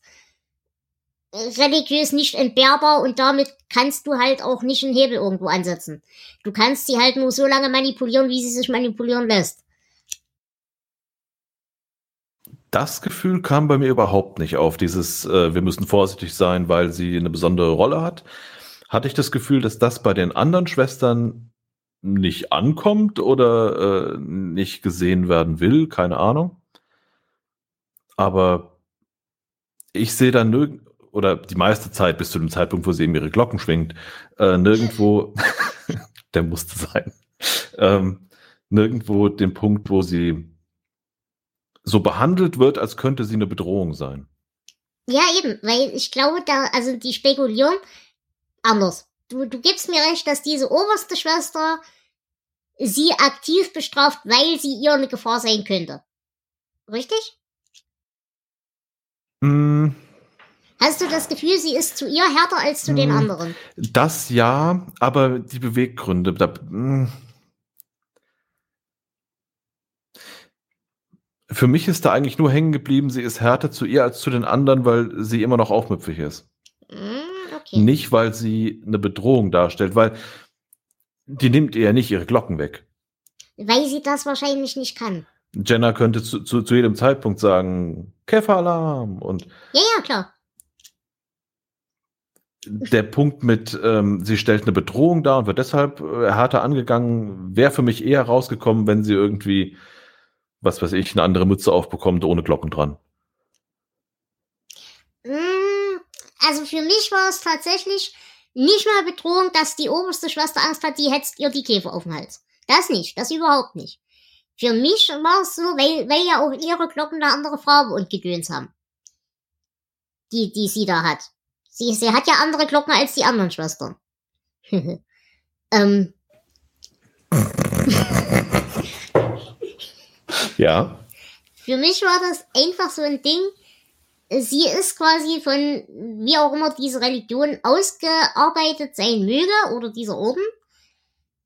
religiös nicht entbehrbar und damit kannst du halt auch nicht einen Hebel irgendwo ansetzen. Du kannst sie halt nur so lange manipulieren, wie sie sich manipulieren lässt. Das Gefühl kam bei mir überhaupt nicht auf, dieses, äh, wir müssen vorsichtig sein, weil sie eine besondere Rolle hat. Hatte ich das Gefühl, dass das bei den anderen Schwestern nicht ankommt oder äh, nicht gesehen werden will, keine Ahnung. Aber ich sehe da nirgend, oder die meiste Zeit bis zu dem Zeitpunkt, wo sie eben ihre Glocken schwingt, äh, nirgendwo, der musste sein, ähm, nirgendwo den Punkt, wo sie so behandelt wird, als könnte sie eine Bedrohung sein. Ja, eben, weil ich glaube, da, also die spekulieren anders. Du, du gibst mir recht, dass diese oberste Schwester sie aktiv bestraft, weil sie ihr eine Gefahr sein könnte. Richtig? Mm, Hast du das Gefühl, sie ist zu ihr härter als zu den Hm. anderen? Das ja, aber die Beweggründe, da, mm. für mich ist da eigentlich nur hängen geblieben, sie ist härter zu ihr als zu den anderen, weil sie immer noch aufmüpfig ist. Hm, okay. Nicht, weil sie eine Bedrohung darstellt, weil die nimmt ihr ja nicht ihre Glocken weg. Weil sie das wahrscheinlich nicht kann. Jenna könnte zu, zu, zu jedem Zeitpunkt sagen, Käferalarm und Ja, ja, klar. der Punkt mit, ähm, sie stellt eine Bedrohung dar und wird deshalb äh, härter angegangen, wäre für mich eher rausgekommen, wenn sie irgendwie, was weiß ich, eine andere Mütze aufbekommt ohne Glocken dran. Hm, Also für mich war es tatsächlich nicht mal Bedrohung, dass die oberste Schwester Angst hat, die hetzt ihr die Käfer auf den Hals. Das nicht, das überhaupt nicht. Für mich war es so, weil, weil ja auch ihre Glocken eine andere Farbe und Gedöns haben. Die, die sie da hat. Sie, sie hat ja andere Glocken als die anderen Schwestern. ähm, Ja. Für mich war das einfach so ein Ding. Sie ist quasi von, wie auch immer diese Religion ausgearbeitet sein möge, oder dieser Orden.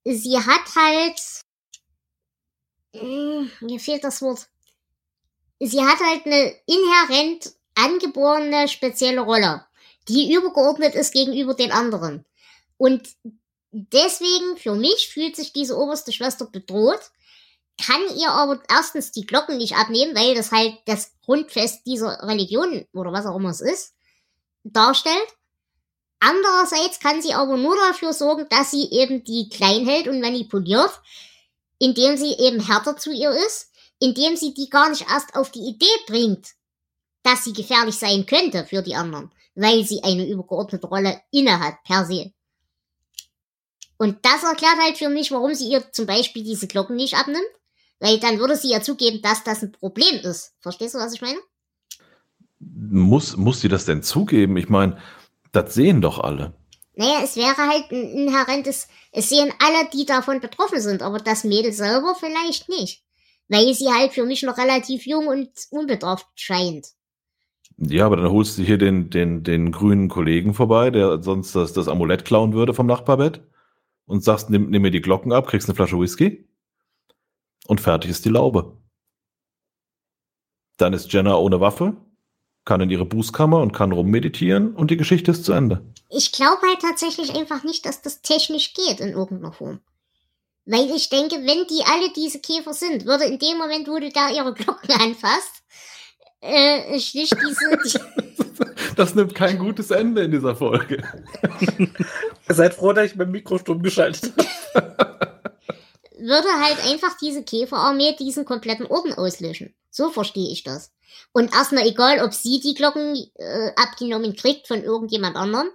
Sie hat halt, Hm, mir fehlt das Wort. Sie hat halt eine inhärent angeborene spezielle Rolle, die übergeordnet ist gegenüber den anderen. Und deswegen, für mich, fühlt sich diese oberste Schwester bedroht, kann ihr aber erstens die Glocken nicht abnehmen, weil das halt das Grundfest dieser Religion oder was auch immer es ist, darstellt. Andererseits kann sie aber nur dafür sorgen, dass sie eben die klein hält und manipuliert, indem sie eben härter zu ihr ist, indem sie die gar nicht erst auf die Idee bringt, dass sie gefährlich sein könnte für die anderen, weil sie eine übergeordnete Rolle innehat per se. Und das erklärt halt für mich, warum sie ihr zum Beispiel diese Glocken nicht abnimmt. Weil dann würde sie ja zugeben, dass das ein Problem ist. Verstehst du, was ich meine? Muss, muss sie das denn zugeben? Ich meine, das sehen doch alle. Naja, es wäre halt ein inhärentes, es sehen alle, die davon betroffen sind, aber das Mädel selber vielleicht nicht. Weil sie halt für mich noch relativ jung und unbedarft scheint. Ja, aber dann holst du hier den, den, den grünen Kollegen vorbei, der sonst das, das Amulett klauen würde vom Nachbarbett und sagst, nimm, nimm mir die Glocken ab, kriegst eine Flasche Whisky und fertig ist die Laube. Dann ist Jenna ohne Waffe kann in ihre Bußkammer und kann rummeditieren und die Geschichte ist zu Ende. Ich glaube halt tatsächlich einfach nicht, dass das technisch geht in irgendeiner Form. Weil ich denke, wenn die alle diese Käfer sind, würde in dem Moment, wo du da ihre Glocken anfasst, äh, schlicht diese, die, Das nimmt kein gutes Ende in dieser Folge. Seid froh, dass ich mein Mikro stumm geschaltet habe. Würde halt einfach diese Käferarmee diesen kompletten Orden auslöschen. So verstehe ich das. Und erstmal egal, ob sie die Glocken äh, abgenommen kriegt von irgendjemand anderem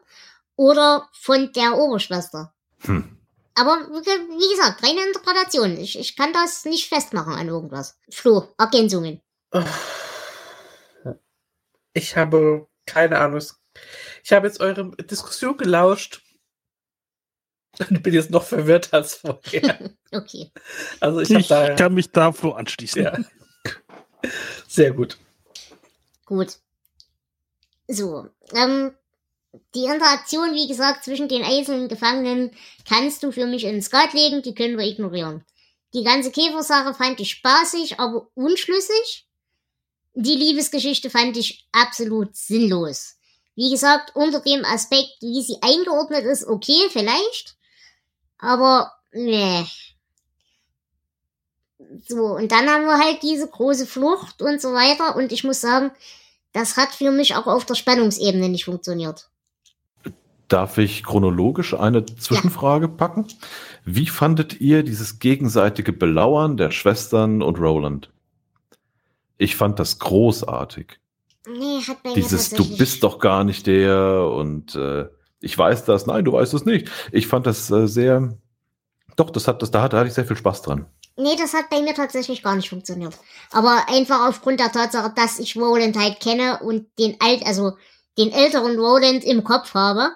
oder von der Oberschwester. Hm. Aber wie gesagt, reine Interpretation. Ich, ich kann das nicht festmachen an irgendwas. Flo, Ergänzungen. Ich habe keine Ahnung. Ich habe jetzt eure Diskussion gelauscht und bin jetzt noch verwirrt als vorher. Okay. Also ich Ich, da kann mich da Flo anschließen. ja. sehr gut. Gut. So, ähm, die Interaktion, wie gesagt, zwischen den einzelnen Gefangenen kannst du für mich ins Skat legen, die können wir ignorieren. Die ganze Käfersache fand ich spaßig, aber unschlüssig. Die Liebesgeschichte fand ich absolut sinnlos. Wie gesagt, unter dem Aspekt, wie sie eingeordnet ist, okay, vielleicht. Aber, nee. So, und dann haben wir halt diese große Flucht und so weiter. Und ich muss sagen, das hat für mich auch auf der Spannungsebene nicht funktioniert. Darf ich chronologisch eine Zwischenfrage packen? Wie fandet ihr dieses gegenseitige Belauern der Schwestern und Roland? Ich fand das großartig. Nee, hat bei Dieses, du bist doch gar nicht der und äh, ich weiß das, nein, du weißt es nicht. Ich fand das äh, sehr, doch, das hat, das, da, hatte, da hatte ich sehr viel Spaß dran. Nee, das hat bei mir tatsächlich gar nicht funktioniert. Aber einfach aufgrund der Tatsache, dass ich Roland halt kenne und den alt, also den älteren Roland im Kopf habe.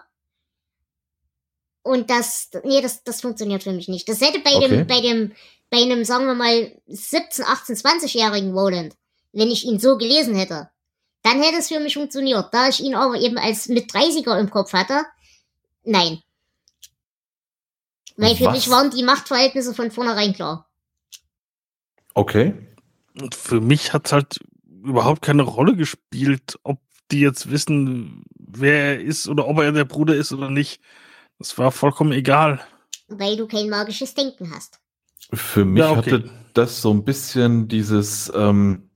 Und das, nee, das, das funktioniert für mich nicht. Das hätte bei Okay. dem, bei dem, bei einem, sagen wir mal, 17, 18, 20-jährigen Roland, wenn ich ihn so gelesen hätte, dann hätte es für mich funktioniert. Da ich ihn aber eben als mit 30er im Kopf hatte, nein. Weil für Was? mich waren die Machtverhältnisse von vornherein klar. Okay. Und für mich hat halt überhaupt keine Rolle gespielt, ob die jetzt wissen, wer er ist oder ob er der Bruder ist oder nicht. Das war vollkommen egal. Weil du kein magisches Denken hast. Für mich Ja, okay. hatte das so ein bisschen dieses ähm,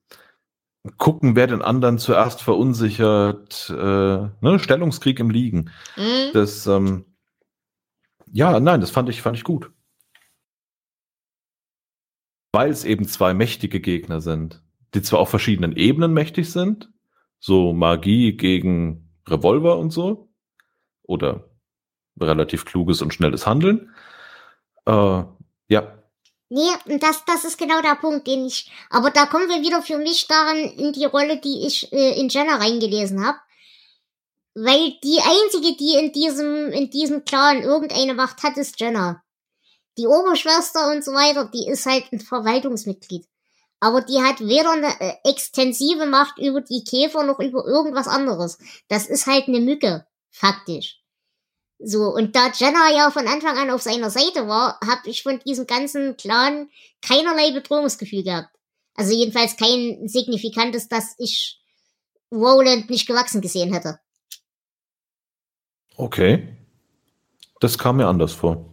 gucken, wer den anderen zuerst verunsichert, äh, ne? Stellungskrieg im Liegen. Hm? Das, ähm, ja, nein, das fand ich, fand ich gut. Weil es eben zwei mächtige Gegner sind, die zwar auf verschiedenen Ebenen mächtig sind, so Magie gegen Revolver und so, oder relativ kluges und schnelles Handeln. Äh, ja, Nee, das, das ist genau der Punkt, den ich. Aber da kommen wir wieder für mich daran in die Rolle, die ich äh, in Jenna reingelesen habe. Weil die einzige, die in diesem, in diesem Clan irgendeine Macht hat, ist Jenna. Die Oberschwester und so weiter, die ist halt ein Verwaltungsmitglied. Aber die hat weder eine äh, extensive Macht über die Käfer noch über irgendwas anderes. Das ist halt eine Mücke, faktisch. So, und da Jenna ja von Anfang an auf seiner Seite war, habe ich von diesem ganzen Clan keinerlei Bedrohungsgefühl gehabt. Also jedenfalls kein signifikantes, dass ich Roland nicht gewachsen gesehen hätte. okay. Das kam mir anders vor.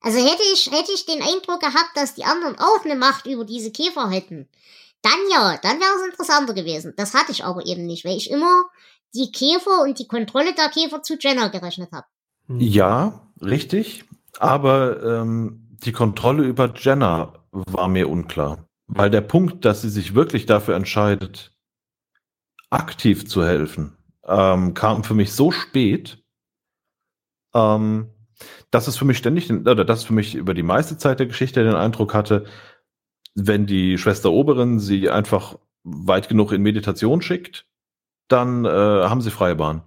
Also hätte ich, hätte ich den Eindruck gehabt, dass die anderen auch eine Macht über diese Käfer hätten, dann ja, dann wäre es interessanter gewesen. Das hatte ich aber eben nicht, weil ich immer die Käfer und die Kontrolle der Käfer zu Jenna gerechnet habe. Ja, richtig. Aber ähm, die Kontrolle über Jenna war mir unklar. Weil der Punkt, dass sie sich wirklich dafür entscheidet, aktiv zu helfen, ähm, kam für mich so spät, ähm, dass es für mich ständig, oder dass für mich über die meiste Zeit der Geschichte den Eindruck hatte, wenn die Schwester Oberin sie einfach weit genug in Meditation schickt, dann äh, haben sie freie Bahn.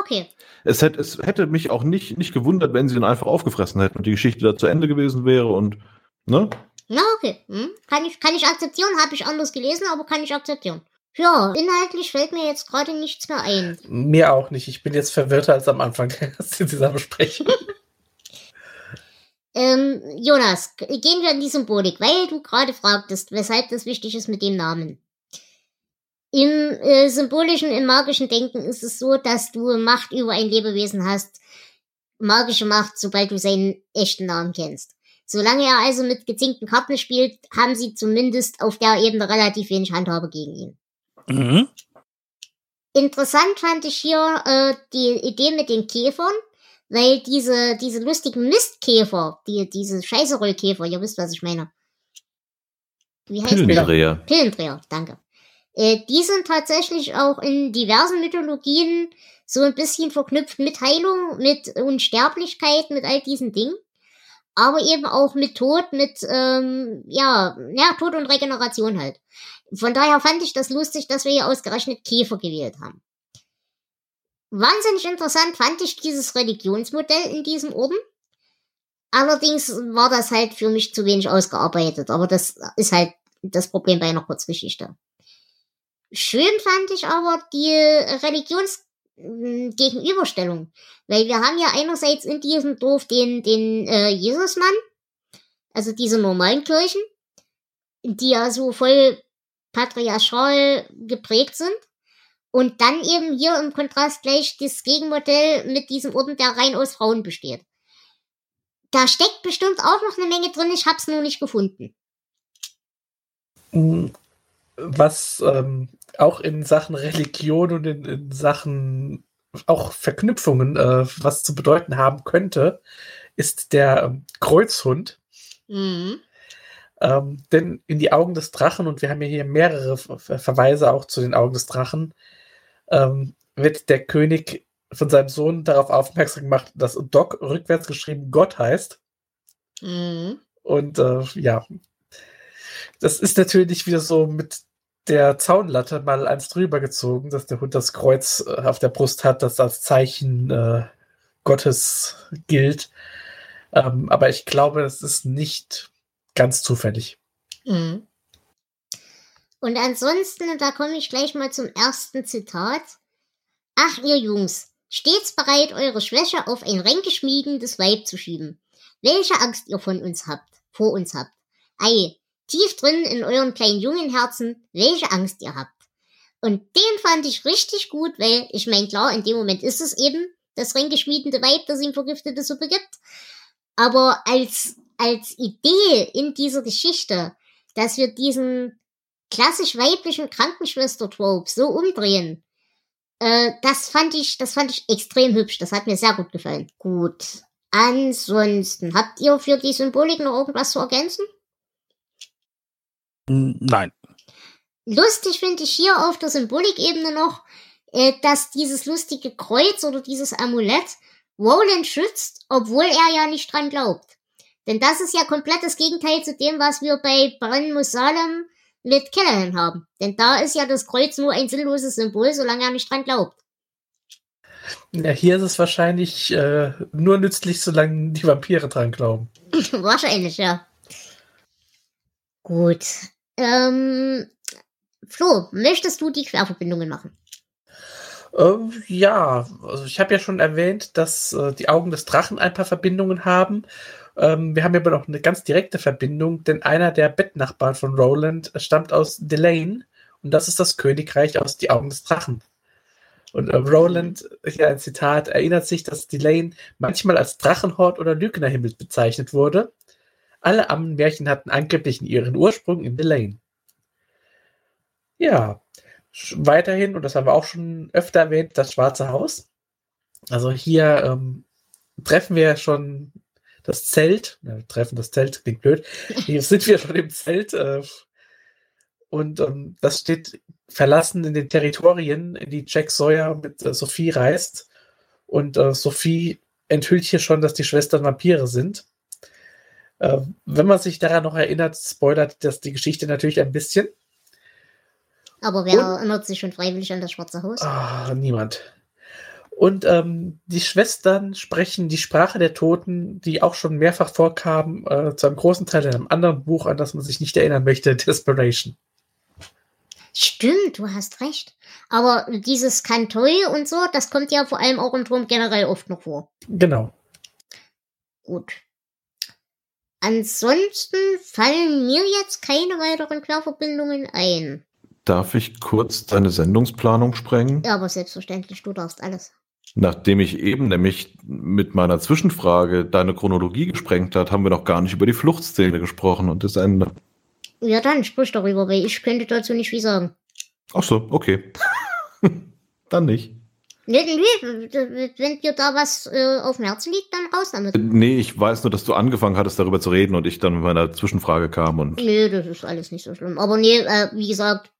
Okay. Es hätte, es hätte mich auch nicht, nicht gewundert, wenn sie ihn einfach aufgefressen hätten und die Geschichte da zu Ende gewesen wäre und, ne? Ja, okay. Hm? Kann ich, kann ich akzeptieren, habe ich anders gelesen, aber kann ich akzeptieren. Ja, inhaltlich fällt mir jetzt gerade nichts mehr ein. Mir auch nicht. Ich bin jetzt verwirrter als am Anfang dieser Besprechung. Ähm, Jonas, gehen wir in die Symbolik, weil du gerade fragtest, weshalb das wichtig ist mit dem Namen. Im äh, symbolischen, im magischen Denken ist es so, dass du Macht über ein Lebewesen hast. Magische Macht, sobald du seinen echten Namen kennst. Solange er also mit gezinkten Karten spielt, haben sie zumindest auf der Ebene relativ wenig Handhabe gegen ihn. Mhm. Interessant fand ich hier äh, die Idee mit den Käfern, weil diese, diese lustigen Mistkäfer, die, diese Scheißerollkäfer, ihr wisst, was ich meine. Wie heißt der? Pillendreher. Pillendreher, danke. Äh, die sind tatsächlich auch in diversen Mythologien so ein bisschen verknüpft mit Heilung, mit Unsterblichkeit, mit all diesen Dingen. Aber eben auch mit Tod, mit, ähm, ja, ja, Tod und Regeneration halt. Von daher fand ich das lustig, dass wir hier ausgerechnet Käfer gewählt haben. Wahnsinnig interessant fand ich dieses Religionsmodell in diesem Orden. Allerdings war das halt für mich zu wenig ausgearbeitet, aber das ist halt das Problem bei einer Kurzgeschichte. Schön fand ich aber die Religionsgegenüberstellung, weil wir haben ja einerseits in diesem Dorf den, den äh, Jesusmann, also diese normalen Kirchen, die ja so voll patriarchal geprägt sind. Und dann eben hier im Kontrast gleich das Gegenmodell mit diesem Orden, der rein aus Frauen besteht. Da steckt bestimmt auch noch eine Menge drin, ich hab's nur nicht gefunden. Mm, Was ähm, auch in Sachen Religion und in, in Sachen auch Verknüpfungen, äh, was zu bedeuten haben könnte, ist der ähm, Kreuzhund. Mhm. Ähm, denn in die Augen des Drachen, und wir haben ja hier mehrere Ver Verweise auch zu den Augen des Drachen, ähm, wird der König von seinem Sohn darauf aufmerksam gemacht, dass Doc rückwärts geschrieben Gott heißt. Mhm. Und äh, ja, das ist natürlich wieder so mit der Zaunlatte mal eins drüber gezogen, dass der Hund das Kreuz äh, auf der Brust hat, das als Zeichen äh, Gottes gilt. Ähm, aber ich glaube, das ist nicht ganz zufällig. Mhm. Und ansonsten, da komme ich gleich mal zum ersten Zitat. Ach, ihr Jungs, stets bereit, eure Schwäche auf ein ränkeschmiedendes Weib zu schieben. Welche Angst ihr von uns habt, vor uns habt. Ei, tief drin in euren kleinen jungen Herzen, welche Angst ihr habt. Und den fand ich richtig gut, weil, ich meine, klar, in dem Moment ist es eben das ränkeschmiedende Weib, das ihm vergiftete Suppe gibt. Aber als, als Idee in dieser Geschichte, dass wir diesen klassisch weiblichen Krankenschwester-Trope so umdrehen, äh, das fand ich, das fand ich extrem hübsch. Das hat mir sehr gut gefallen. Gut. Ansonsten, habt ihr für die Symbolik noch irgendwas zu ergänzen? Nein. Lustig finde ich hier auf der Symbolikebene noch, äh, dass dieses lustige Kreuz oder dieses Amulett Roland schützt, obwohl er ja nicht dran glaubt. Denn das ist ja komplett das Gegenteil zu dem, was wir bei Bran Musalem mit Callahan haben. Denn da ist ja das Kreuz nur ein sinnloses Symbol, solange er nicht dran glaubt. Ja, hier ist es wahrscheinlich äh, nur nützlich, solange die Vampire dran glauben. Wahrscheinlich, ja. Gut. Ähm, Flo, möchtest du die Querverbindungen machen? Ähm, ja, also ich habe ja schon erwähnt, dass äh, die Augen des Drachen ein paar Verbindungen haben. Ähm, wir haben aber noch eine ganz direkte Verbindung, denn einer der Bettnachbarn von Roland stammt aus Delane und das ist das Königreich aus die Augen des Drachen. Und äh, Roland, hier ein Zitat, erinnert sich, dass Delane manchmal als Drachenhort oder Lügnerhimmel bezeichnet wurde. Alle Ammenmärchen hatten angeblich ihren Ursprung in Delane. Ja, weiterhin, und das haben wir auch schon öfter erwähnt, das Schwarze Haus. Also hier ähm, treffen wir schon das Zelt. Ja, treffen das Zelt, klingt blöd. Hier sind wir schon im Zelt. Äh, und ähm, das steht verlassen in den Territorien, in die Jack Sawyer mit äh, Sophie reist. Und äh, Sophie enthüllt hier schon, dass die Schwestern Vampire sind. Äh, wenn man sich daran noch erinnert, spoilert das die Geschichte natürlich ein bisschen. Aber wer erinnert sich schon freiwillig an das Schwarze Haus? Ah, niemand. Und ähm, die Schwestern sprechen die Sprache der Toten, die auch schon mehrfach vorkam, äh, zu einem großen Teil in einem anderen Buch, an das man sich nicht erinnern möchte, Desperation. Stimmt, du hast recht. Aber dieses Kantoi und so, das kommt ja vor allem auch im Turm generell oft noch vor. Genau. Gut. Ansonsten fallen mir jetzt keine weiteren Querverbindungen ein. Darf ich kurz deine Sendungsplanung sprengen? Ja, aber selbstverständlich, du darfst alles. Nachdem ich eben nämlich mit meiner Zwischenfrage deine Chronologie gesprengt hat, haben wir noch gar nicht über die Fluchtszene gesprochen und das Ende. Ja, dann sprich darüber, weil ich könnte dazu nicht viel sagen. Ach so, okay. Dann nicht. Nee, nee, wenn dir da was äh, auf dem Herzen liegt, dann raus damit. Nee, ich weiß nur, dass du angefangen hattest, darüber zu reden und ich dann mit meiner Zwischenfrage kam und. Nee, das ist alles nicht so schlimm. Aber nee, äh, wie gesagt,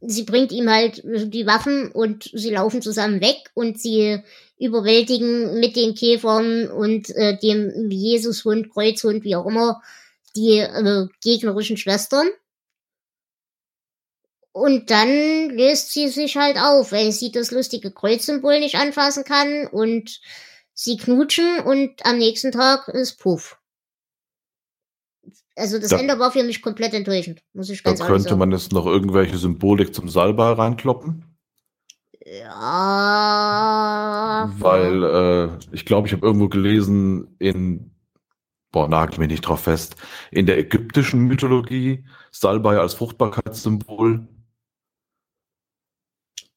sie bringt ihm halt die Waffen und sie laufen zusammen weg und sie überwältigen mit den Käfern und äh, dem Jesushund, Kreuzhund, wie auch immer, die äh, gegnerischen Schwestern. Und dann löst sie sich halt auf, weil sie das lustige Kreuzsymbol nicht anfassen kann und sie knutschen und am nächsten Tag ist Puff. Also das Da- Ende war für mich komplett enttäuschend, muss ich Da ganz ehrlich könnte sagen. man jetzt noch irgendwelche Symbolik zum Salbei reinkloppen, Ja. weil äh, ich glaube, ich habe irgendwo gelesen in, boah, nagel mich nicht drauf fest, in der ägyptischen Mythologie Salbei als Fruchtbarkeitssymbol.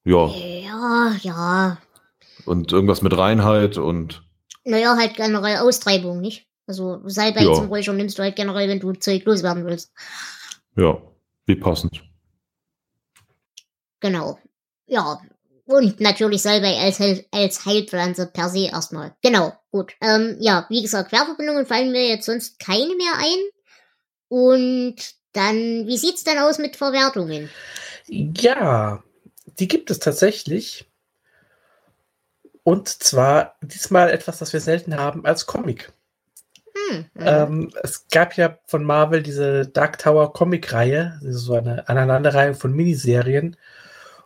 Ja, Ja, ja. und irgendwas mit Reinheit und Naja, halt generell Austreibung, nicht? Also Salbei Ja. zum Räuchern nimmst du halt generell, wenn du Zeug loswerden willst. ja, wie passend. Genau. Ja. Und natürlich Salbei als, Heil als Heilpflanze per se erstmal. Genau, gut. Ähm, ja, wie gesagt, Querverbindungen fallen mir jetzt sonst keine mehr ein. Und dann, wie sieht's denn aus mit Verwertungen? Ja, die gibt es tatsächlich. Und zwar diesmal etwas, das wir selten haben als Comic. Hm, mhm. Ähm, es gab ja von Marvel diese Dark Tower Comic-Reihe, also so eine Aneinanderreihung von Miniserien.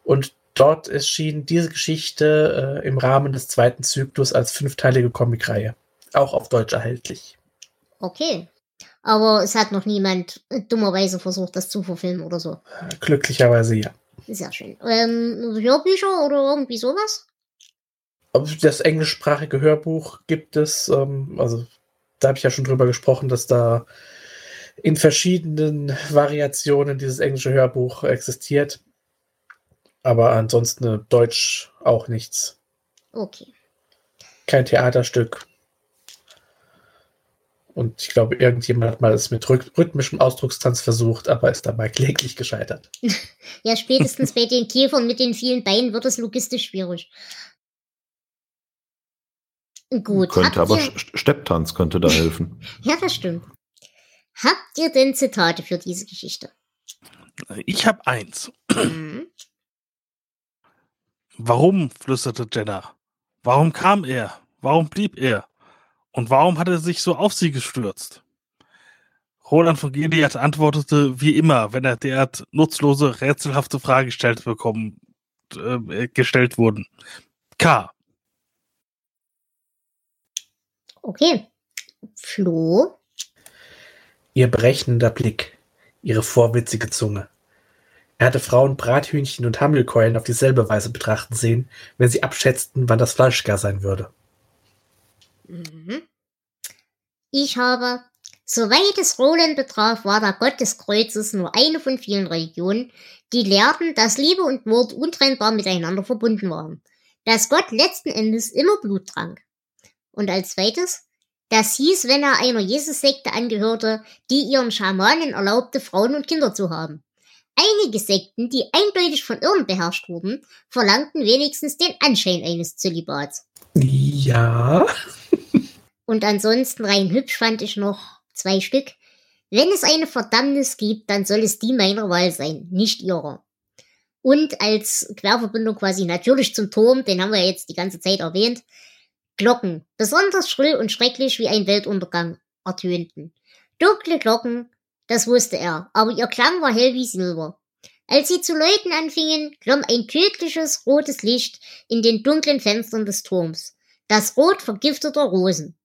Und dort erschien diese Geschichte äh, im Rahmen des zweiten Zyklus als fünfteilige Comicreihe. Auch auf Deutsch erhältlich. Okay. Aber es hat noch niemand dummerweise versucht, das zu verfilmen oder so. Glücklicherweise ja. Sehr schön. Ähm, Hörbücher oder irgendwie sowas? Das englischsprachige Hörbuch gibt es, ähm, also da habe ich ja schon drüber gesprochen, dass da in verschiedenen Variationen dieses englische Hörbuch existiert. Aber ansonsten äh, Deutsch auch nichts. Okay. Kein Theaterstück. Und ich glaube, irgendjemand hat mal es mit rhyth- rhythmischem Ausdruckstanz versucht, aber ist dabei kläglich gescheitert. Ja, spätestens bei den Käfern mit den vielen Beinen wird es logistisch schwierig. Gut. könnte aber ihr, Stepptanz könnte da helfen. ja, das stimmt. Habt ihr denn Zitate für diese Geschichte? Ich habe eins. Mhm. Warum? flüsterte Jenna. Warum kam er? Warum blieb er? Und warum hat er sich so auf sie gestürzt? Roland von Gilead antwortete wie immer, wenn er derart nutzlose, rätselhafte Fragen gestellt bekommen, äh, gestellt wurden. K. Okay. Flo? Ihr berechnender Blick, ihre vorwitzige Zunge. Er hatte Frauen Brathühnchen und Hammelkeulen auf dieselbe Weise betrachten sehen, wenn sie abschätzten, wann das Fleisch gar sein würde. Mhm. Ich habe, soweit es Roland betraf, war der Gott des Kreuzes nur eine von vielen Religionen, die lehrten, dass Liebe und Mord untrennbar miteinander verbunden waren. Dass Gott letzten Endes immer Blut trank. Und als zweites, das hieß, wenn er einer Jesus-Sekte angehörte, die ihren Schamanen erlaubte, Frauen und Kinder zu haben. Einige Sekten, die eindeutig von Irren beherrscht wurden, verlangten wenigstens den Anschein eines Zölibats. Ja. Und ansonsten rein hübsch fand ich noch zwei Stück. Wenn es eine Verdammnis gibt, dann soll es die meiner Wahl sein, nicht ihrer. Und als Querverbindung quasi natürlich zum Turm, den haben wir jetzt die ganze Zeit erwähnt, Glocken, besonders schrill und schrecklich wie ein Weltuntergang, ertönten. Dunkle Glocken, das wusste er, aber ihr Klang war hell wie Silber. Als sie zu läuten anfingen, glomm ein tödliches rotes Licht in den dunklen Fenstern des Turms. Das Rot vergifteter Rosen.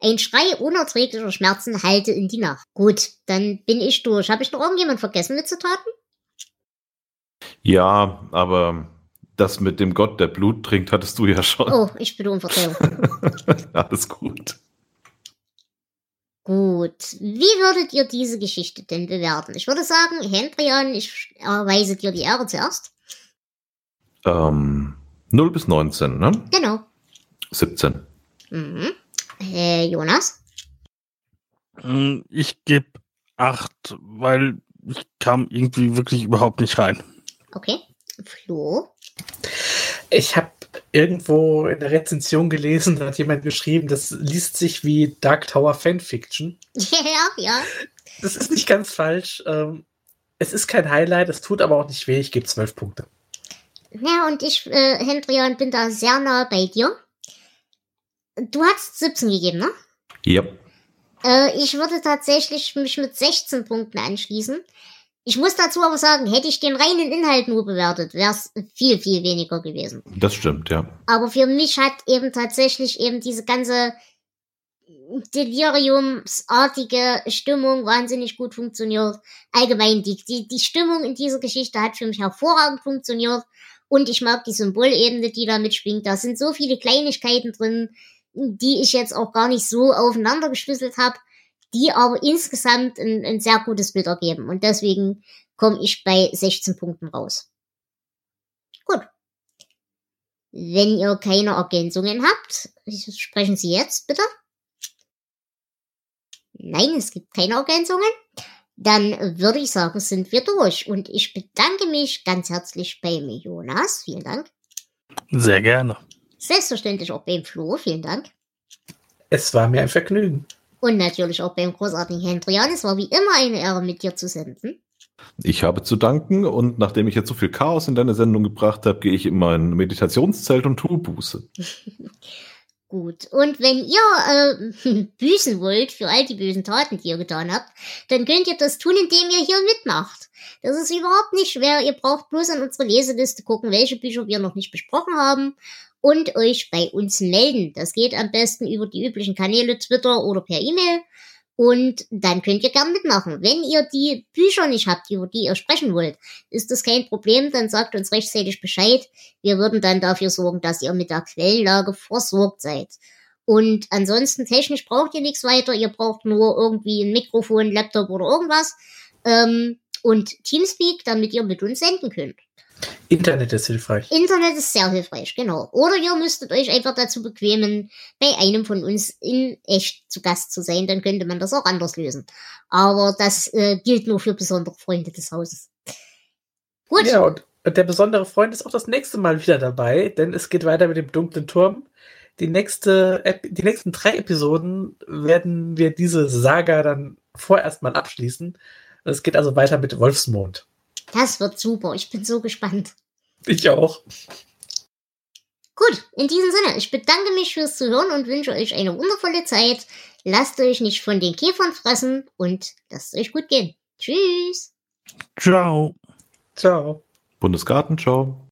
Ein Schrei unerträglicher Schmerzen hallte in die Nacht. Gut, dann bin ich durch. Habe ich noch irgendjemand vergessen mit Zitaten? Ja, aber das mit dem Gott, der Blut trinkt, hattest du ja schon. Oh, ich bitte um Verzeihung. Alles gut. Gut. Wie würdet ihr diese Geschichte denn bewerten? Ich würde sagen, Hendrian, ich erweise dir die Ehre zuerst. Ähm, 0 bis 19, ne? Genau. 17. Mhm. Äh, Jonas? Hm, Ich gebe acht, weil ich kam irgendwie wirklich überhaupt nicht rein. Okay. Flo? Ich habe irgendwo in der Rezension gelesen, da hat jemand geschrieben, das liest sich wie Dark Tower Fanfiction. Ja, ja. Das ist nicht ganz falsch. Ähm, es ist kein Highlight, es tut aber auch nicht weh. Ich gebe zwölf Punkte. Ja, und ich, äh, Hendrian, bin da sehr nah bei dir. Du hast 17 gegeben, ne? Ja. Äh, ich würde tatsächlich mich mit 16 Punkten anschließen. Ich muss dazu aber sagen, hätte ich den reinen Inhalt nur bewertet, wäre es viel, viel weniger gewesen. Das stimmt, ja. Aber für mich hat eben tatsächlich eben diese ganze deliriumsartige Stimmung wahnsinnig gut funktioniert. Allgemein, die, die, die Stimmung in dieser Geschichte hat für mich hervorragend funktioniert. Und ich mag die Symbolebene, die da mitschwingt. Da sind so viele Kleinigkeiten drin, die ich jetzt auch gar nicht so aufeinander geschlüsselt habe, die aber insgesamt ein, ein sehr gutes Bild ergeben. Und deswegen komme ich bei 16 Punkten raus. Gut. Wenn ihr keine Ergänzungen habt, sprechen Sie jetzt bitte. Nein, es gibt keine Ergänzungen. Dann würde ich sagen, sind wir durch. Und ich bedanke mich ganz herzlich beim Jonas. Vielen Dank. Sehr gerne. Selbstverständlich auch beim Flo. Vielen Dank. Es war mir ein Vergnügen. Und natürlich auch beim großartigen Hendrian. Es war wie immer eine Ehre, mit dir zu senden. Ich habe zu danken und nachdem ich jetzt so viel Chaos in deine Sendung gebracht habe, gehe ich in mein Meditationszelt und tue Buße. Gut. Und wenn ihr äh, büßen wollt für all die bösen Taten, die ihr getan habt, dann könnt ihr das tun, indem ihr hier mitmacht. Das ist überhaupt nicht schwer. Ihr braucht bloß an unsere Leseliste gucken, welche Bücher wir noch nicht besprochen haben und euch bei uns melden. Das geht am besten über die üblichen Kanäle Twitter oder per E-Mail. Und dann könnt ihr gern mitmachen. Wenn ihr die Bücher nicht habt, über die ihr sprechen wollt, ist das kein Problem, dann sagt uns rechtzeitig Bescheid. Wir würden dann dafür sorgen, dass ihr mit der Quellenlage versorgt seid. Und ansonsten technisch braucht ihr nichts weiter. Ihr braucht nur irgendwie ein Mikrofon, Laptop oder irgendwas. Ähm, und Teamspeak, damit ihr mit uns senden könnt. Internet ist hilfreich. Internet ist sehr hilfreich, genau. Oder ihr müsstet euch einfach dazu bequemen, bei einem von uns in echt zu Gast zu sein, dann könnte man das auch anders lösen. Aber das äh, gilt nur für besondere Freunde des Hauses. Gut, Ja, und, und der besondere Freund ist auch das nächste Mal wieder dabei, denn es geht weiter mit dem dunklen Turm. Die, nächste, die nächsten drei Episoden werden wir diese Saga dann vorerst mal abschließen. Es geht also weiter mit Wolfsmond. das wird super. Ich bin so gespannt. Ich auch. Gut, in diesem Sinne, ich bedanke mich fürs Zuhören und wünsche euch eine wundervolle Zeit. Lasst euch nicht von den Käfern fressen und lasst euch gut gehen. Tschüss. Ciao. Ciao. Bundesgarten, ciao.